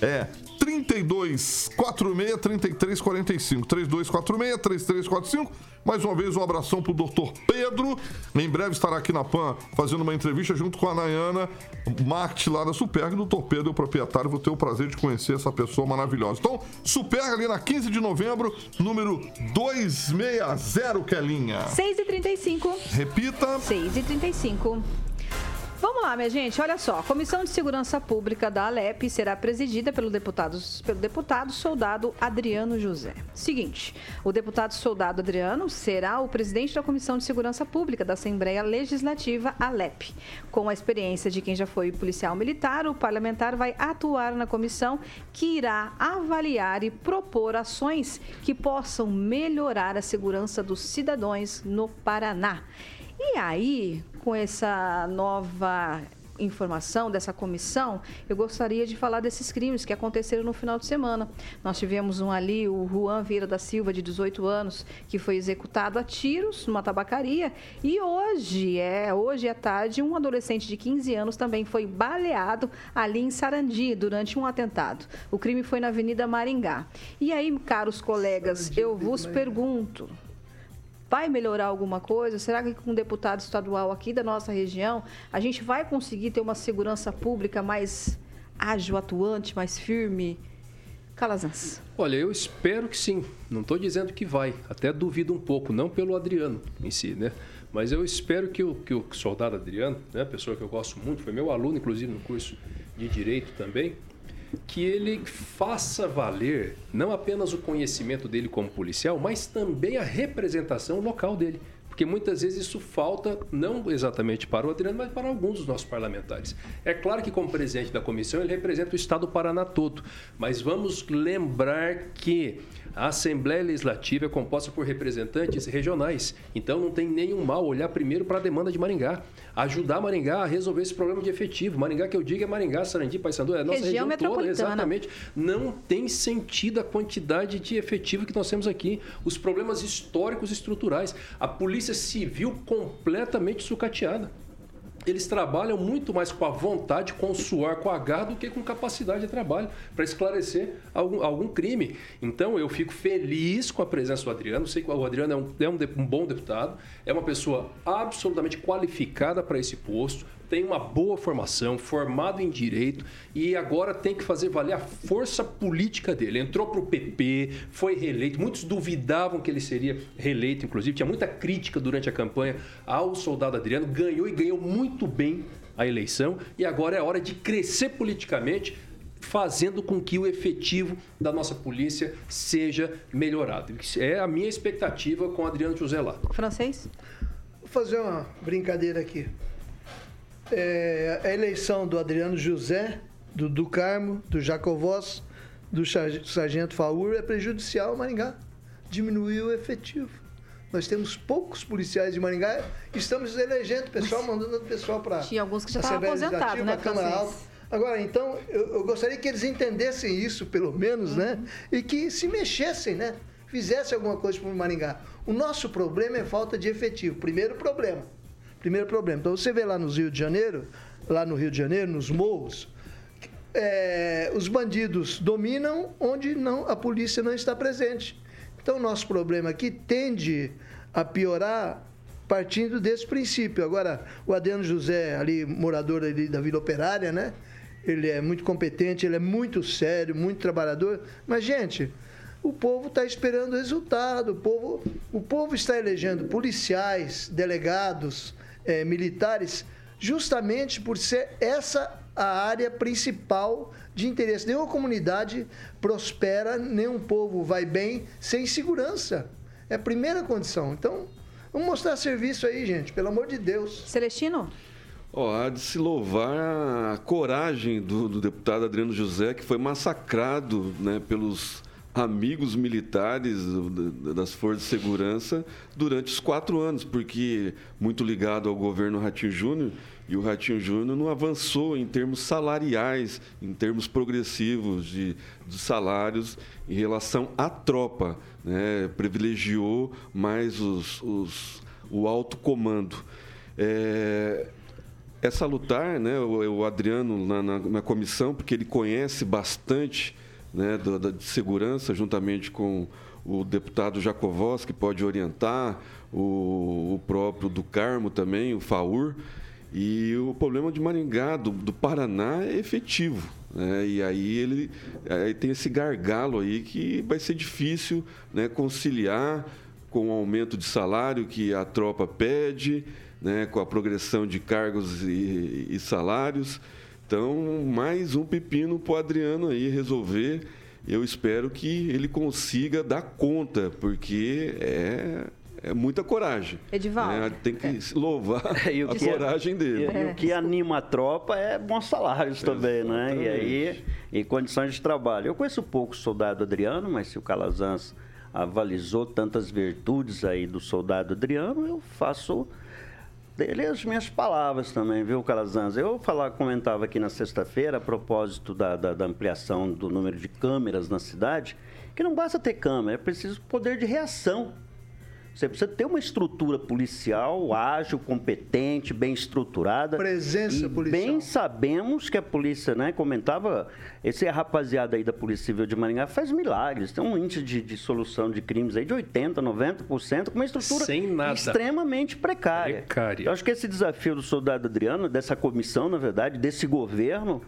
é 3246 3345. 3246 3345. Mais uma vez, um abração pro doutor Pedro. Em breve estará aqui na PAN fazendo uma entrevista junto com a Nayana marketing lá da Superga. O doutor Pedro é o proprietário. Vou ter o prazer de conhecer essa pessoa maravilhosa. Então, Superga ali na 15 de novembro, número 260, Kelinha. 6h35. Repita. 6h35. Vamos lá, minha gente. Olha só. A Comissão de Segurança Pública da Alep será presidida pelo deputado, pelo deputado soldado Adriano José. Seguinte, o deputado soldado Adriano será o presidente da Comissão de Segurança Pública da Assembleia Legislativa Alep. Com a experiência de quem já foi policial militar, o parlamentar vai atuar na comissão que irá avaliar e propor ações que possam melhorar a segurança dos cidadãos no Paraná. E aí, com essa nova informação dessa comissão, eu gostaria de falar desses crimes que aconteceram no final de semana. Nós tivemos um ali, o Juan Vieira da Silva, de 18 anos, que foi executado a tiros numa tabacaria. E hoje, é, hoje à tarde, um adolescente de 15 anos também foi baleado ali em Sarandi durante um atentado. O crime foi na Avenida Maringá. E aí, caros colegas, eu vos pergunto, vai melhorar alguma coisa? Será que com um deputado estadual aqui da nossa região, a gente vai conseguir ter uma segurança pública mais ágil, atuante, mais firme? Calazans. Olha, eu espero que sim. Não estou dizendo que vai. Até duvido um pouco, não pelo Adriano em si, né? Mas eu espero que o, que o soldado Adriano, né, pessoa que eu gosto muito, foi meu aluno, inclusive, no curso de Direito também, que ele faça valer não apenas o conhecimento dele como policial, mas também a representação local dele. Porque muitas vezes isso falta, não exatamente para o Adriano, mas para alguns dos nossos parlamentares. É claro que, como presidente da comissão, ele representa o Estado do Paraná todo. Mas vamos lembrar que a Assembleia Legislativa é composta por representantes regionais. Então não tem nenhum mal olhar primeiro para a demanda de Maringá. Ajudar Maringá a resolver esse problema de efetivo. Maringá que eu digo é Maringá, Sarandi, Paysandu, é a nossa região, região toda. Exatamente. Não tem sentido a quantidade de efetivo que nós temos aqui. Os problemas históricos e estruturais. A Polícia Civil completamente sucateada eles trabalham muito mais com a vontade, com o suor, com a garra, do que com capacidade de trabalho para esclarecer algum, algum crime. Então, eu fico feliz com a presença do Adriano. Sei que o Adriano é um, é um, um bom deputado, é uma pessoa absolutamente qualificada para esse posto, tem uma boa formação, formado em direito e agora tem que fazer valer a força política dele. Entrou para o PP, foi reeleito. Muitos duvidavam que ele seria reeleito, inclusive. Tinha muita crítica durante a campanha ao soldado Adriano. Ganhou e ganhou muito bem a eleição e agora é hora de crescer politicamente fazendo com que o efetivo da nossa polícia seja melhorado. É a minha expectativa com Adriano José lá. Francês? Vou fazer uma brincadeira aqui é, a eleição do Adriano José, do, do Carmo, do Jacovós, do Sargento Faur é prejudicial ao Maringá. Diminuiu o efetivo. Nós temos poucos policiais de Maringá, estamos elegendo pessoal, mandando o pessoal para. Tinha alguns que já estavam aposentados, né? Câmara Alta. Agora, então, eu, eu, gostaria que eles entendessem isso, pelo menos, né? uhum. né? E que se mexessem, né? Fizessem alguma coisa para o Maringá. O nosso problema é falta de efetivo. Primeiro problema. Primeiro problema. Então você vê lá no Rio de Janeiro, lá no Rio de Janeiro, nos morros, é, os bandidos dominam onde não a polícia não está presente. Então o nosso problema aqui tende a piorar partindo desse princípio. Agora, o Adriano José, ali, morador ali da Vila Operária, né? ele é muito competente, ele é muito sério, muito trabalhador. Mas, gente, o povo está esperando resultado. O povo, o povo está elegendo policiais, delegados, eh, militares, justamente por ser essa a área principal de interesse. Nenhuma comunidade prospera, nenhum povo vai bem sem segurança. É a primeira condição. Então, vamos mostrar serviço aí, gente, pelo amor de Deus. Celestino? Oh, há de se louvar a coragem do, do, deputado Adriano José, que foi massacrado né, pelos amigos militares das forças de segurança durante os quatro anos, porque muito ligado ao governo Ratinho Júnior, e o Ratinho Júnior não avançou em termos salariais, em termos progressivos de, de salários em relação à tropa, né? privilegiou mais os, os, o alto comando. É, essa lutar, né, o, o Adriano na, na, na, comissão, porque ele conhece bastante né, da, da, de segurança, juntamente com o deputado Jacovós, que pode orientar, o, o próprio do Carmo também, o FAUR. E o problema de Maringá, do, do Paraná, é efetivo. Né? E aí ele aí tem esse gargalo aí que vai ser difícil né, conciliar com o aumento de salário que a tropa pede, né, com a progressão de cargos e, e salários. Então, mais um pepino para o Adriano aí resolver. Eu espero que ele consiga dar conta, porque é é muita coragem. Edivaldo. É, tem que é. louvar *laughs* é, a coragem dele. E, e, o que anima a tropa é bons salários também, né? E aí, e condições de trabalho. Eu conheço pouco o soldado Adriano, mas se o Calazans avalizou tantas virtudes aí do soldado Adriano, eu faço dele as minhas palavras também, viu, Calazans? Eu falar, comentava aqui na sexta-feira, a propósito da, da, da, ampliação do número de câmeras na cidade, que não basta ter câmera, é preciso poder de reação. Você precisa ter uma estrutura policial ágil, competente, bem estruturada. Presença e policial. Bem sabemos que a polícia, né, comentava, esse rapaziada aí da Polícia Civil de Maringá faz milagres. Tem um índice de, de solução de crimes aí de 80%, 90%, com uma estrutura extremamente precária. Precária. Eu acho que esse desafio do soldado Adriano, dessa comissão, na verdade, desse governo,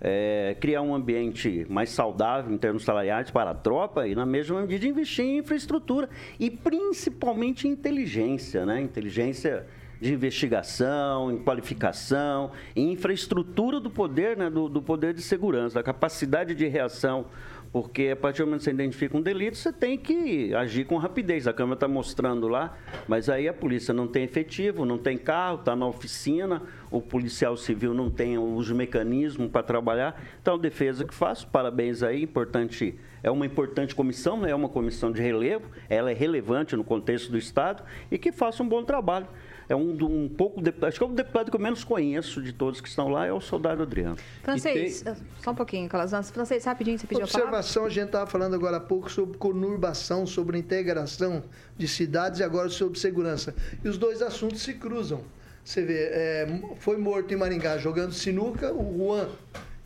é, criar um ambiente mais saudável em termos salariais para a tropa e, na mesma medida, investir em infraestrutura e principalmente em inteligência, né? Inteligência de investigação, em qualificação, em infraestrutura do poder, né? do, do poder de segurança, da capacidade de reação porque a partir do momento que você identifica um delito, você tem que agir com rapidez. A câmera está mostrando lá, mas aí a polícia não tem efetivo, não tem carro, está na oficina, o policial civil não tem os mecanismos para trabalhar. Então, defesa que faço, parabéns aí, importante. É uma importante comissão, é uma comissão de relevo, ela é relevante no contexto do Estado e que faça um bom trabalho é um, um pouco. Acho que é o deputado que eu menos conheço de todos que estão lá, é o soldado Adriano. Francês, tem... só um pouquinho, Calazans. Francês, rapidinho, você pediu Observação, a, a gente estava falando agora há pouco sobre conurbação, sobre integração de cidades e agora sobre segurança. E os dois assuntos se cruzam. Você vê, é, foi morto em Maringá jogando sinuca, o Juan.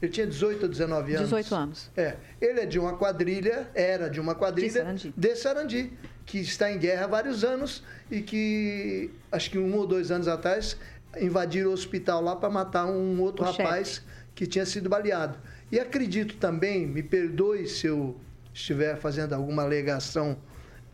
Ele tinha 18 ou 19 anos. 18 anos. É. Ele é de uma quadrilha, era de uma quadrilha de Sarandi. De Sarandi que está em guerra há vários anos e que, acho que um ou dois anos atrás, invadiram o hospital lá para matar um outro o rapaz chefe. que tinha sido baleado. E acredito também, me perdoe se eu estiver fazendo alguma alegação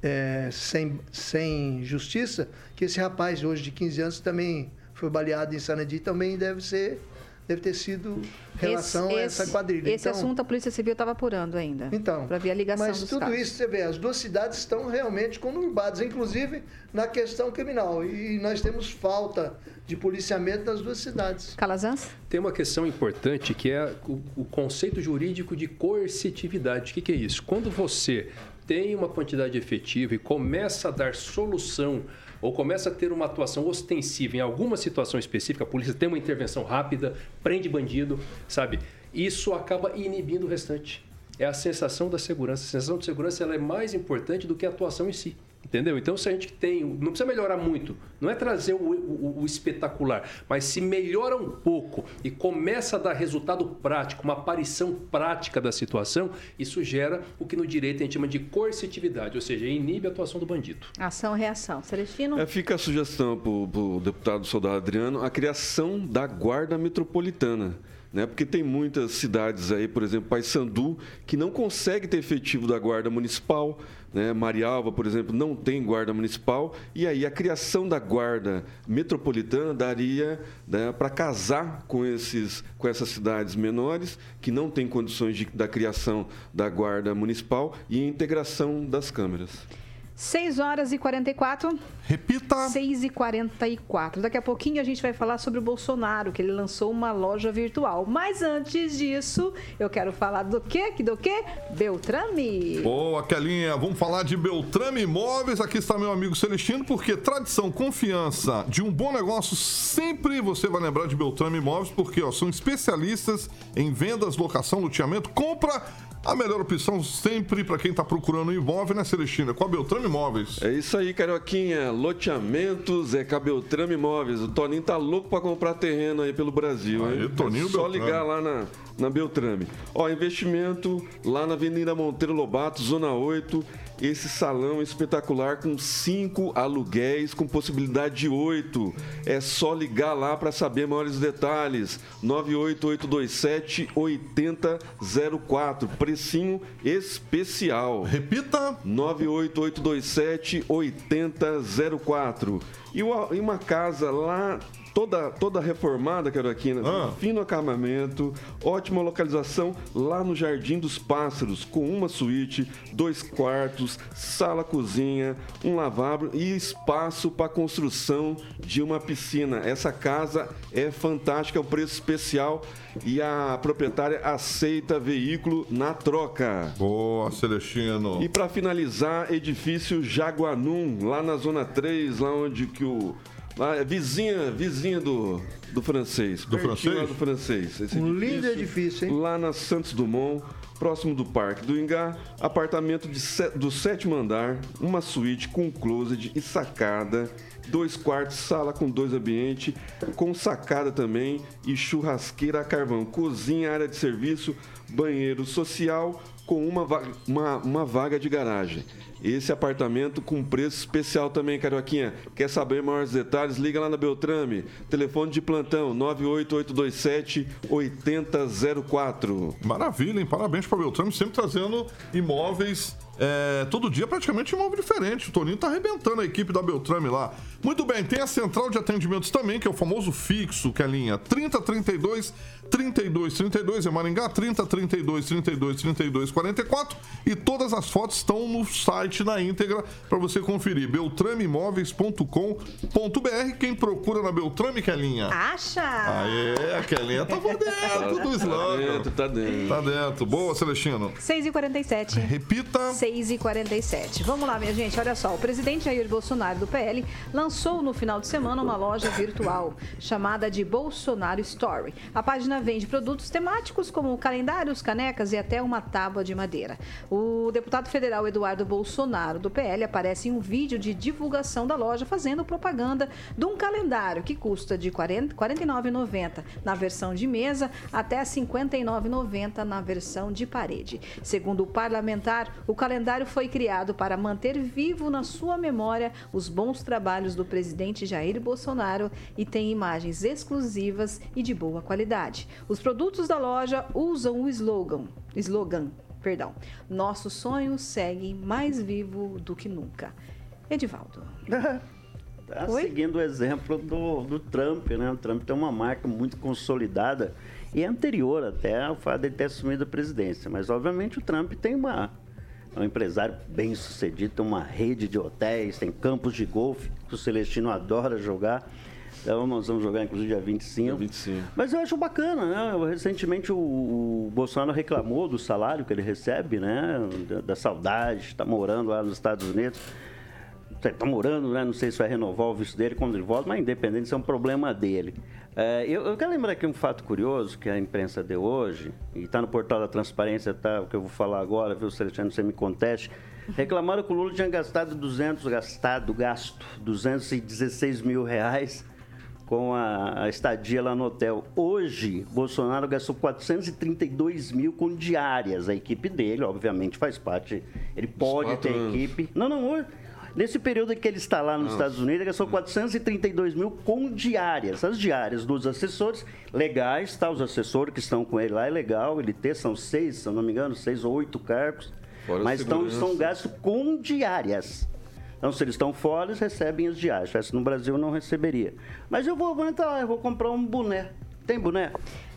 é, sem, sem justiça, que esse rapaz hoje de 15 anos também foi baleado em Sanadi, também deve ser deve ter sido relação esse, a essa quadrilha. Esse então, assunto a Polícia Civil estava apurando ainda. Então. Para ver a ligação Mas tudo casos. isso, você vê, as duas cidades estão realmente conurbadas, inclusive na questão criminal. E nós temos falta de policiamento nas duas cidades. Calazans? Tem uma questão importante que é o, o conceito jurídico de coercitividade. O que, que é isso? Quando você tem uma quantidade efetiva e começa a dar solução ou começa a ter uma atuação ostensiva em alguma situação específica, a polícia tem uma intervenção rápida, prende bandido, sabe? Isso acaba inibindo o restante. É a sensação da segurança. A sensação de segurança ela é mais importante do que a atuação em si. Entendeu? Então, se a gente tem. Não precisa melhorar muito. Não é trazer o, o, o, espetacular. Mas se melhora um pouco e começa a dar resultado prático, uma aparição prática da situação, isso gera o que no direito a gente chama de coercitividade, ou seja, inibe a atuação do bandido. Ação reação. Celestino? É, fica a sugestão para o deputado soldado Adriano a criação da Guarda Metropolitana né? Porque tem muitas cidades aí, por exemplo, Paysandu, que não consegue ter efetivo da Guarda Municipal, né? Marialva, por exemplo, não tem guarda municipal, e aí a criação da guarda metropolitana daria né, para casar com, esses, com essas cidades menores que não têm condições de, da criação da guarda municipal e integração das câmeras. 6 horas e 44. Repita. 6 e 44. Daqui a pouquinho a gente vai falar sobre o Bolsonaro, que ele lançou uma loja virtual. Mas antes disso, eu quero falar do quê? Do quê? Beltrame. Boa, Kelinha. Vamos falar de Beltrame Imóveis. Aqui está meu amigo Celestino, porque tradição, confiança de um bom negócio, sempre você vai lembrar de Beltrame Imóveis, porque ó, são especialistas em vendas, locação, loteamento, compra a melhor opção sempre para quem está procurando um imóvel, né, Celestina? Com a Beltrame Imóveis. É isso aí, Carioquinha. Loteamentos é com a Beltrame Imóveis. O Toninho tá louco para comprar terreno aí pelo Brasil, aí, hein? Toninho é só Beltrame. ligar lá na, na Beltrame. Ó, investimento lá na Avenida Monteiro Lobato, Zona 8. Esse salão espetacular com cinco aluguéis, com possibilidade de oito. É só ligar lá para saber maiores detalhes. 98827 8004. Precinho especial. Repita. 98827 8004. E uma, e uma casa lá toda, toda reformada, Caroquina, Ah. fino acabamento, ótima localização lá no Jardim dos Pássaros, com uma suíte, dois quartos, sala cozinha, um lavabo e espaço para construção de uma piscina. Essa casa é fantástica, é um preço especial e a proprietária aceita veículo na troca. Boa, Celestino. E para finalizar, edifício Jaguanum, lá na zona 3, lá onde que o lá é vizinha, vizinha do, do francês. Do francês? Lá do francês. Esse Um lindo edifício, hein? Lá na Santos Dumont, próximo do Parque do Ingá, apartamento do sétimo andar, uma suíte com closet e sacada, dois quartos, sala com dois ambientes, com sacada também e churrasqueira a carvão, cozinha, área de serviço, banheiro social com uma, uma, uma vaga de garagem. Esse apartamento com preço especial também, Carioquinha. Quer saber maiores detalhes? Liga lá na Beltrame. Telefone de plantão 98827 8004. Maravilha, hein? Parabéns para Beltrame, sempre trazendo imóveis. é, todo dia praticamente imóvel diferente. O Toninho tá arrebentando a equipe da Beltrame lá. Muito bem, tem a central de atendimentos também, que é o famoso fixo, que é a linha 3032 3232 é Maringá, 3032 32 32 44 e todas as fotos estão no site na íntegra para você conferir beltrameimóveis.com.br. Quem procura na Beltrame, Kelinha? Acha? Aê, a Kelinha tá por dentro do Tá slogan. dentro, tá dentro. Tá dentro. Boa, Celestino. 6 e 47. Repita. 6 e 47. Vamos lá, minha gente. Olha só. O presidente Jair Bolsonaro do PL lançou no final de semana uma loja virtual chamada de Bolsonaro Story. A página vende produtos temáticos como calendários, canecas e até uma tábua de madeira. O deputado federal Eduardo Bolsonaro do PL aparece em um vídeo de divulgação da loja fazendo propaganda de um calendário que custa de R$ 40 R$ 49,90 na versão de mesa até R$ 59,90 na versão de parede. Segundo o parlamentar, o calendário foi criado para manter vivo na sua memória os bons trabalhos do presidente Jair Bolsonaro e tem imagens exclusivas e de boa qualidade. Os produtos da loja usam o slogan, slogan, perdão, nossos sonhos seguem mais vivo do que nunca. Edivaldo. *laughs* Tá Oi? seguindo o exemplo do, do Trump, né? O Trump tem uma marca muito consolidada e anterior até ao fato de ele ter assumido a presidência. Mas, obviamente, o Trump tem uma. É um empresário bem sucedido, tem uma rede de hotéis, tem campos de golfe, que o Celestino adora jogar. Então, nós vamos jogar, inclusive, dia 25. Dia 25. Mas eu acho bacana, né? Recentemente o, o Bolsonaro reclamou do salário que ele recebe, né? Da, da saudade, está morando lá nos Estados Unidos. Está morando, né? Não sei se vai renovar o visto dele quando ele volta, mas independente, isso é um problema dele. É, eu, eu quero lembrar aqui um fato curioso que a imprensa deu hoje, e está no portal da transparência, tá? O que eu vou falar agora, viu, Celestino, você me conteste. Reclamaram que o Lula tinha gastado 200, gastado, gasto 216 mil reais com a, a estadia lá no hotel. Hoje, Bolsonaro gastou 432 mil com diárias. A equipe dele, obviamente, faz parte. Ele pode ter anos. equipe. Não, não, hoje. Nesse período que ele está lá nos Estados Unidos, ele gastou 432 mil com diárias. As diárias dos assessores, legais, tá? Os assessores que estão com ele lá, é legal. Ele tem, são seis, se eu não me engano, seis ou oito cargos. Fora mas estão, são gastos com diárias. Então, se eles estão fora, eles recebem as diárias. Se no Brasil, não receberia. Mas eu vou, lá, eu vou comprar um boné. Tem boné?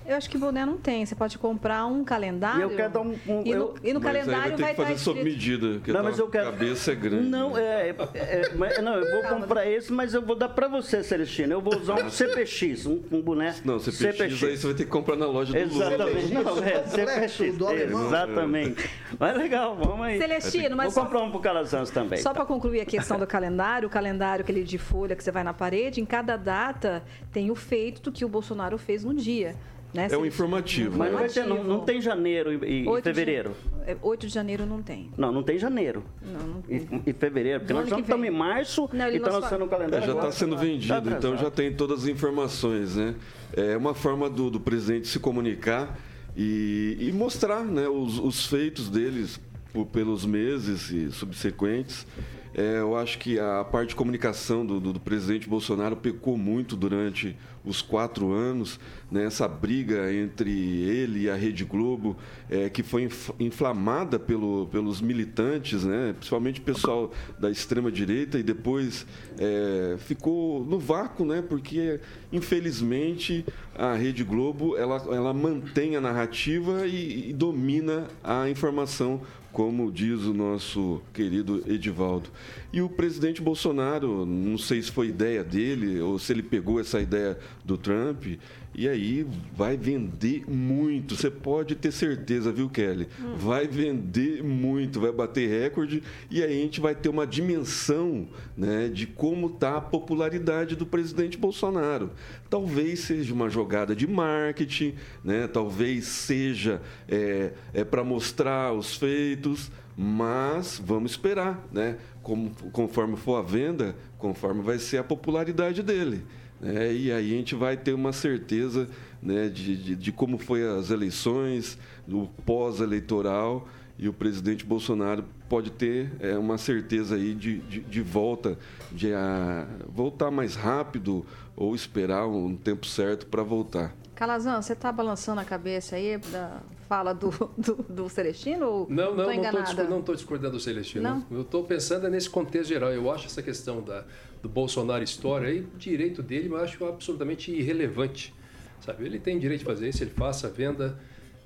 Eu acho que boné não tem. Você pode comprar um calendário. E eu quero dar um- um- e, no, eu- e no Mas calendário vai ter vai que fazer sob medida, porque Não, mas a eu quero. cabeça é grande. Não, é, é- é- mas- não, eu vou comprar esse, mas eu vou dar pra você, Celestino. Eu vou usar um CPX, um, um boné. Não, você PX aí você vai ter que comprar na loja do Exatamente. Lula. Não, é CPX. do alemão. Exatamente. Mas legal, vamos aí. Celestino, mas Vou só- comprar um pro Calazans também. Só para concluir a questão do calendário, o calendário aquele de folha que você vai na parede, em cada data tem o feito do que o Bolsonaro fez no dia. Né? É um informativo. Mas né? ter, não, não tem janeiro e, e 8 de fevereiro. é, 8 de janeiro não tem. Não, não tem janeiro. Não, não E, e fevereiro, porque nós já estamos em março Não, e está lançando o calendário. já está sendo Tá vendido, então atrasado. já tem todas as informações, né? É uma forma do, do presidente se comunicar e, e mostrar né, os, os feitos deles por- pelos meses e subsequentes. É, eu acho que a parte de comunicação do, do- do presidente Bolsonaro pecou muito durante os quatro anos, né, essa briga entre ele e a Rede Globo, é, que foi inf- inflamada pelo, pelos militantes, né, principalmente o pessoal da extrema-direita, e depois é, ficou no vácuo, né, porque, infelizmente, a Rede Globo ela, ela mantém a narrativa e, e domina a informação como diz o nosso querido Edivaldo. E o presidente Bolsonaro, não sei se foi ideia dele ou se ele pegou essa ideia do Trump, e aí vai vender muito. Você pode ter certeza, viu, Kelly? Vai vender muito, vai bater recorde, e aí a gente vai ter uma dimensão né, de como está a popularidade do presidente Bolsonaro. Talvez seja uma jogada de marketing, né? talvez seja é, é para mostrar os feitos, mas vamos esperar, né? Como, conforme for a venda, conforme vai ser a popularidade dele. Né? E aí a gente vai ter uma certeza né, de, de, de como foi as eleições, o pós-eleitoral, e o presidente Bolsonaro pode ter é, uma certeza aí de, de, de volta, de ah, voltar mais rápido ou esperar um tempo certo para voltar. Calazan, você está balançando a cabeça aí da fala do, do, do Celestino? Ou Não, não, tô não estou discordando do Celestino. Não? Eu estou pensando nesse contexto geral. Eu acho essa questão da, do Bolsonaro história aí, direito dele, eu acho absolutamente irrelevante. Sabe? Ele tem direito de fazer isso, ele faça a venda.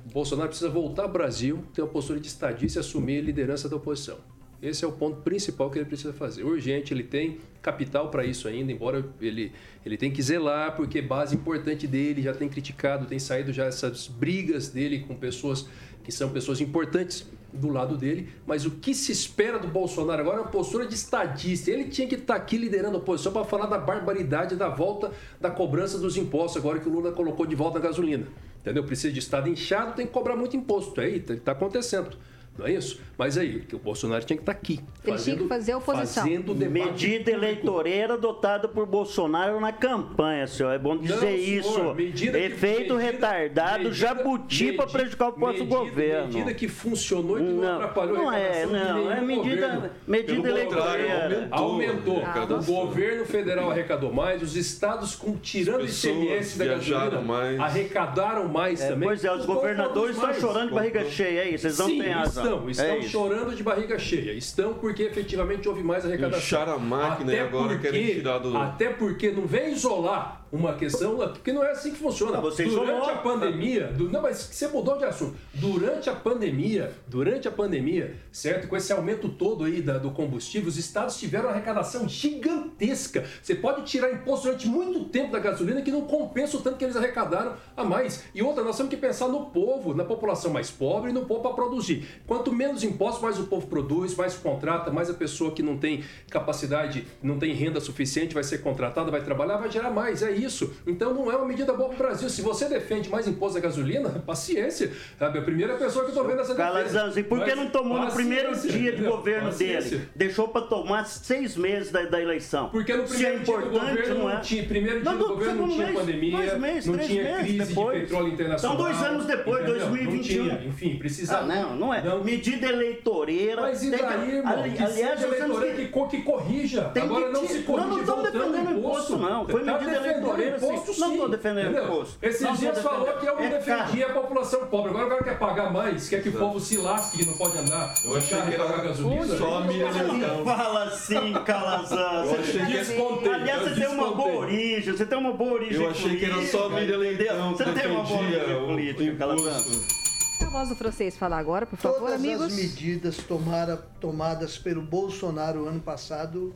O Bolsonaro precisa voltar ao Brasil, ter uma postura de estadista e assumir a liderança da oposição. Esse é o ponto principal que ele precisa fazer. Urgente, ele tem capital para isso ainda, embora ele, ele tem que zelar, porque base importante dele já tem criticado, tem saído já essas brigas dele com pessoas que são pessoas importantes do lado dele, mas o que se espera do Bolsonaro agora é uma postura de estadista. Ele tinha que estar aqui liderando a oposição para falar da barbaridade da volta da cobrança dos impostos, agora que o Lula colocou de volta a gasolina. Entendeu? Precisa de Estado inchado, tem que cobrar muito imposto. Aí está acontecendo. Não é isso? Mas aí, que o Bolsonaro tinha que estar aqui. Ele tinha que fazer a oposição. Fazendo Medida eleitoreira adotada por Bolsonaro na campanha, senhor. É bom dizer Não, isso. senhor, que- Efeito medida- retardado, medida- jabuti para prejudicar o próximo medida- governo. Medida que funcionou e que não, Não, atrapalhou não a é, não, é nenhum medida- governo. medida eleitoreira. Aumentou. a arrecadação. O governo federal arrecadou mais, os estados, com, tirando o ICMS da gasolina, mais. arrecadaram mais É, também. pois é, os governadores estão chorando de barriga cheia aí, vocês não Sim, têm razão. Estão, estão É chorando de barriga cheia. Estão porque efetivamente houve mais arrecadação. Incharam a máquina e agora querem tirar do- Até porque não vem isolar uma questão, porque não é assim que funciona. Você durante a pandemia, du- não, mas você mudou de assunto. Durante a pandemia, durante a pandemia, certo? Com esse aumento todo aí da- do combustível, os estados tiveram uma arrecadação gigantesca. Você pode tirar imposto durante muito tempo da gasolina que não compensa o tanto que eles arrecadaram a mais. E outra, nós temos que pensar no povo, na população mais pobre e no povo para produzir. Quanto menos impostos, mais o povo produz, mais contrata, mais a pessoa que não tem capacidade, não tem renda suficiente vai ser contratada, vai trabalhar, vai gerar mais. É isso. Então não é uma medida boa para o Brasil. Se você defende mais imposto da gasolina, *laughs* paciência. Sabe? A primeira pessoa que eu tô vendo essa defesa. Calazans, e por que não tomou no primeiro dia de governo Paciência. dele? Deixou para tomar seis meses da, da eleição. Porque no é primeiro dia do governo não não é. tinha, primeiro dia Não, do governo não tinha mês, pandemia, dois meses, não tinha crise depois. de petróleo internacional. Então, dois anos depois, entendeu? 2021. Não tinha, enfim, precisava. Ah, não, não é. Medida eleitoreira. Mas e que- daí, irmão? Ali- aliás, eleitoreiro que- que, co- que corrija. Tem que Agora não se corrige Não, não voltando defendendo imposto. não. Foi Tá medida defendendo eleitoreira, sim. imposto, Não estou defendendo Entendeu? imposto. Esses Não dias falou que eu não É defendia a população pobre. Agora o cara quer pagar mais, quer que o povo se lasque, que não pode andar. Eu achei que pagar gasolina. só Não fala assim, Calazans. Eu achei que- Descontei, Aliás, você tem uma boa origem, você tem uma boa origem Eu achei que era só a Miriam Leitão Você tem uma boa origem o política, Calazans. imposto. A voz do francês falar agora, por favor, Todas amigos. as medidas tomara- tomadas pelo Bolsonaro ano passado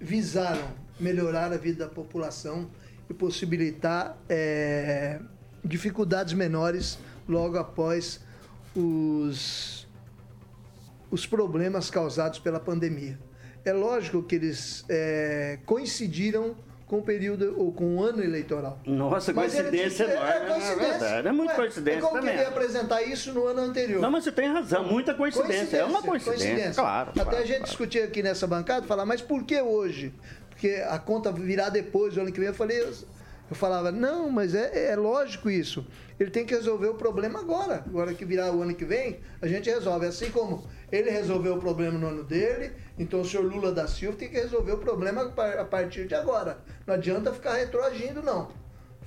visaram melhorar a vida da população e possibilitar eh, dificuldades menores logo após os, os problemas causados pela pandemia. É lógico que eles eh, coincidiram com o período ou com o ano eleitoral. Nossa, Mas ele coincidência disse- enorme. É, coincidência. verdade, é muito Ué, coincidência É como também. queria apresentar isso no ano anterior. Não, mas você tem razão, muita coincidência. É uma coincidência, claro. Até claro, a gente claro. discutia aqui nessa bancada, falar, mas por que hoje? Porque a conta virá depois, do ano que vem. Eu falei, eu, eu falava, não, mas é, é lógico isso. Ele tem que resolver o problema agora. Agora que virar o ano que vem, a gente resolve. Assim como ele resolveu o problema no ano dele, então o senhor Lula da Silva tem que resolver o problema a par- a partir de agora. Não adianta ficar retroagindo, não.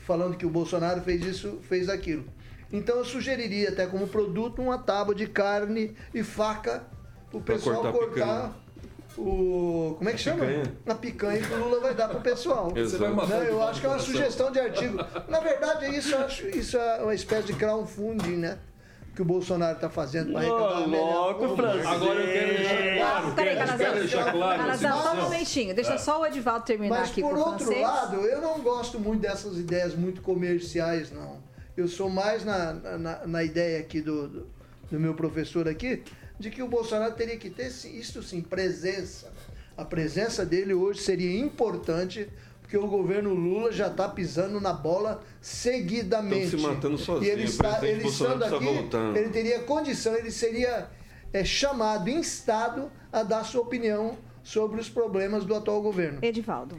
Falando que o Bolsonaro fez isso, fez aquilo. Então eu sugeriria até como produto uma tábua de carne e faca o Pra pessoal cortar cortar, o. Como é que chama? picanha. A picanha que o Lula vai dar pro pessoal. *laughs* Matar Não, de eu acho que é uma sugestão de artigo. Na verdade, isso, acho, isso é uma espécie de crowdfunding, né? Que o Bolsonaro está fazendo para arrecadar louco, francês. Agora eu quero deixar claro. Ah, peraí, quero- Calazans. quero deixar claro. a só um momentinho. Deixa só o Edivaldo terminar Mas aqui por outro francês. lado, eu não gosto muito dessas ideias muito comerciais, não. Eu sou mais na, na, na ideia aqui do, do, do meu professor aqui, de que o Bolsonaro teria que ter, isso sim, presença. A presença dele hoje seria importante, porque o governo Lula já está pisando na bola seguidamente. Estão se matando sozinho, E ele, está, ele estando aqui, voltar. ele teria condição, ele seria é, chamado, instado a dar sua opinião sobre os problemas do atual governo. Edivaldo.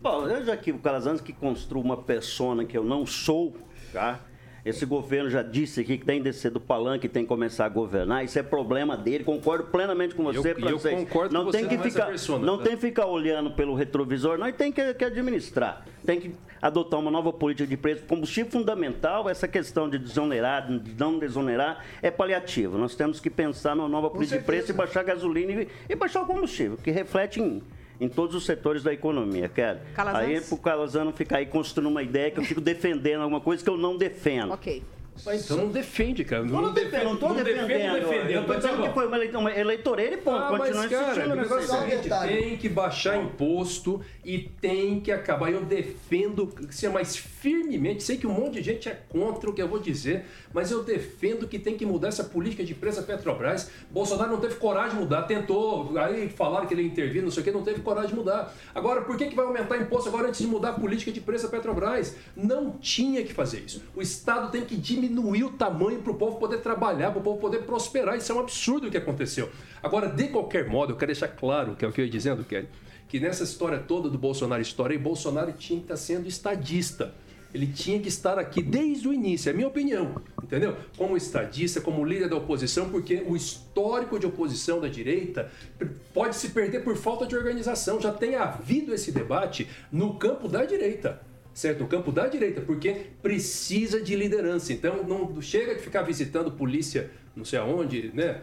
Bom, eu já que o Calazans que construa uma persona que eu não sou, tá? Esse governo já disse aqui que tem que descer do palanque, tem que começar a governar. Isso é problema dele. Concordo plenamente com você, Eu- e eu francês. concordo não com tem você que ficar, persona, não tá? tem que ficar olhando pelo retrovisor, não. E tem que, que administrar. Tem que adotar uma nova política de preço. Combustível fundamental, essa questão de desonerar, de não desonerar, é paliativo. Nós temos que pensar numa nova política de preço e baixar a gasolina e, e baixar o combustível, que reflete em, em todos os setores da economia, quero. Calazans? Aí pro Calazano ficar aí construindo uma ideia que eu fico defendendo alguma coisa que eu não defendo. Ok. Mas Então não defende, cara. Eu não defendo, não estou defendendo. defendendo. eu estou Mas, dizendo ó, que foi uma eleição, eleitoreira e ponto. Ah, mas, Continua cara, insistindo o negócio é o seguinte, tem que baixar imposto e tem que acabar. Eu defendo, ser mais firmemente, sei que um monte de gente é contra o que eu vou dizer, mas eu defendo que tem que mudar essa política de da Petrobras. Bolsonaro não teve coragem de mudar, tentou, aí falaram que ele ia intervir, não sei o que, não teve coragem de mudar. Agora, por que, que vai aumentar imposto agora antes de mudar a política de da Petrobras? Não tinha que fazer isso. O Estado tem que diminuir o tamanho para o povo poder trabalhar, para o povo poder prosperar. Isso é um absurdo o que aconteceu. Agora, de qualquer modo, eu quero deixar claro, que é o que eu ia dizendo, Kelly, que nessa história toda do Bolsonaro história, Bolsonaro tinha que estar sendo estadista. Ele tinha que estar aqui desde o início, é minha opinião, entendeu? Como estadista, como líder da oposição, porque o histórico de oposição da direita pode se perder por falta de organização. Já tem havido esse debate no campo da direita certo? No campo da direita, porque precisa de liderança. Então, não chega de ficar visitando polícia não sei aonde, né?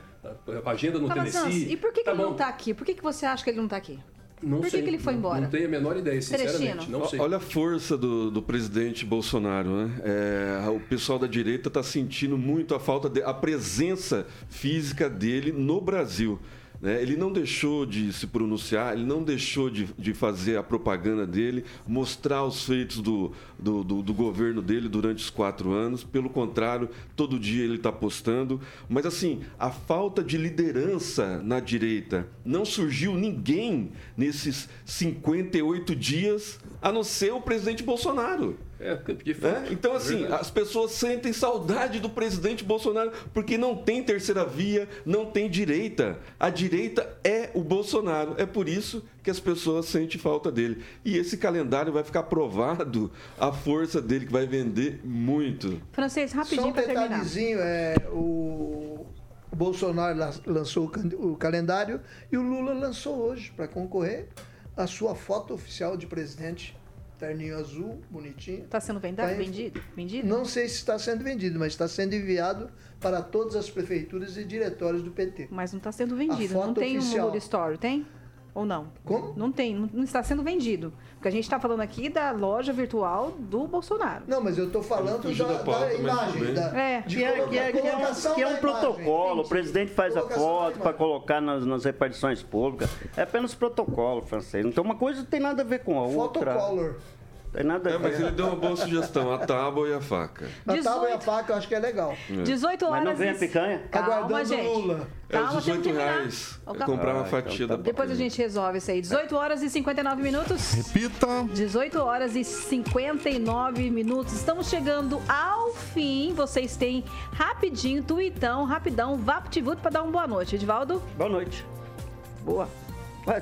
A agenda no Calazans, Tennessee. e por que, que Tá ele não está aqui? Por que, que você acha que ele não está aqui? Não por que, sei. que ele foi embora? Não tenho a menor ideia, sinceramente. Não sei. Olha a força do, do presidente Bolsonaro, né? É, o pessoal da direita está sentindo muito a falta de, a presença física dele no Brasil. Né? Ele não deixou de se pronunciar, ele não deixou de, de fazer a propaganda dele, mostrar os feitos do, do, do, do governo dele durante os quatro anos. Pelo contrário, todo dia ele está postando. Mas, assim, a falta de liderança na direita. Não surgiu ninguém nesses 58 dias, a não ser o presidente Bolsonaro. É, de fato. Né? Então, É assim, verdade. as pessoas sentem saudade do presidente Bolsonaro porque não tem terceira via, não tem direita. A direita é o Bolsonaro. É por isso que as pessoas sentem falta dele. E esse calendário vai ficar provado a força dele, que vai vender muito. Francês, Só rapidinho um para terminar. detalhezinho, é, o Bolsonaro la- lançou o calendário e o Lula lançou hoje para concorrer a sua foto oficial de presidente. Terninho azul, bonitinho. Está sendo vendado, Tá em- vendido? Vendido? Não sei se está sendo vendido, mas está sendo enviado para todas as prefeituras e diretórios do PT. Mas não está sendo vendido. Não tem oficial. um Lula Store, tem? Ou não? Como? Não tem, não, não está sendo vendido. Porque a gente está falando aqui da loja virtual do Bolsonaro. Não, mas eu estou falando da, da pauta, da imagem. bem. Da, É. de Que é, que é- que é um, que é um protocolo, o presidente faz a Colocação foto para colocar nas, nas repartições públicas. É apenas protocolo francês. Então uma coisa não tem nada a ver com a outra. Fotocolor. Tem nada a É, ver. mas ele deu uma boa sugestão, a tábua e a faca. A tábua e a 18. faca eu acho que é legal. 18 horas. Mas não vem a e- picanha? Calma, Aguardando gente. Lula. É Calma, que 18 terminar. reais. É calma. comprar uma Ah, fatia então da tá Depois a gente resolve isso aí. 18 horas e 59 minutos. Repita. 18 horas e 59 minutos. Estamos chegando ao fim. Vocês têm rapidinho, tuitão, rapidão, VaptVut para dar uma boa noite. Edvaldo, Boa noite. boa.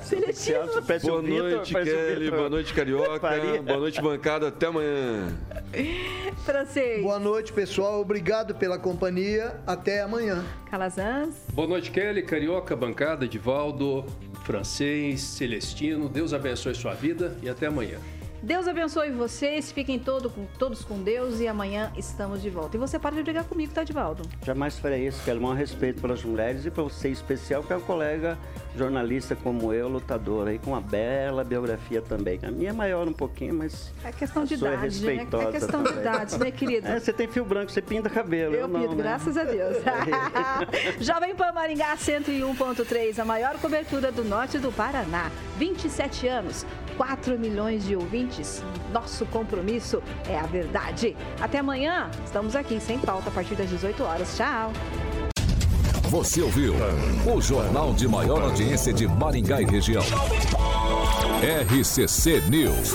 Seletivo. Boa Vitor, noite, o Kelly. Vitor. Boa noite, Carioca. *laughs* Faria. Boa noite, bancada. Até amanhã. *laughs* Francês, Boa noite, pessoal. Obrigado pela companhia. Até amanhã. Calazans, Boa noite, Kelly, Carioca, bancada, Edivaldo, Francês, Celestino. Deus abençoe sua vida e até amanhã. Deus abençoe vocês. Fiquem todo, com, todos com Deus e amanhã estamos de volta. E você para de brigar comigo, tá, Edvaldo? Jamais farei isso, Kelly. Um respeito pelas mulheres e para você em especial, que é um colega jornalista como eu, lutador aí, com uma bela biografia também. A minha é maior um pouquinho, mas. É questão de é idade, né? É respeitosa questão de idade, né, querido? É, você tem fio branco, você pinta cabelo. Eu não, pinto, né? graças a Deus. *laughs* *laughs* Jovem Pan Maringá 101.3, a maior cobertura do norte do Paraná. 27 anos, 4 milhões de ouvintes. Nosso compromisso é a verdade. Até amanhã, estamos aqui sem pauta a partir das 18 horas. Tchau. Você ouviu o jornal de maior audiência de Maringá e região. RCC News.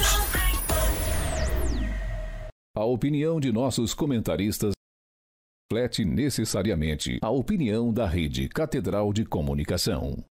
A opinião de nossos comentaristas reflete necessariamente a opinião da Rede Catedral de Comunicação.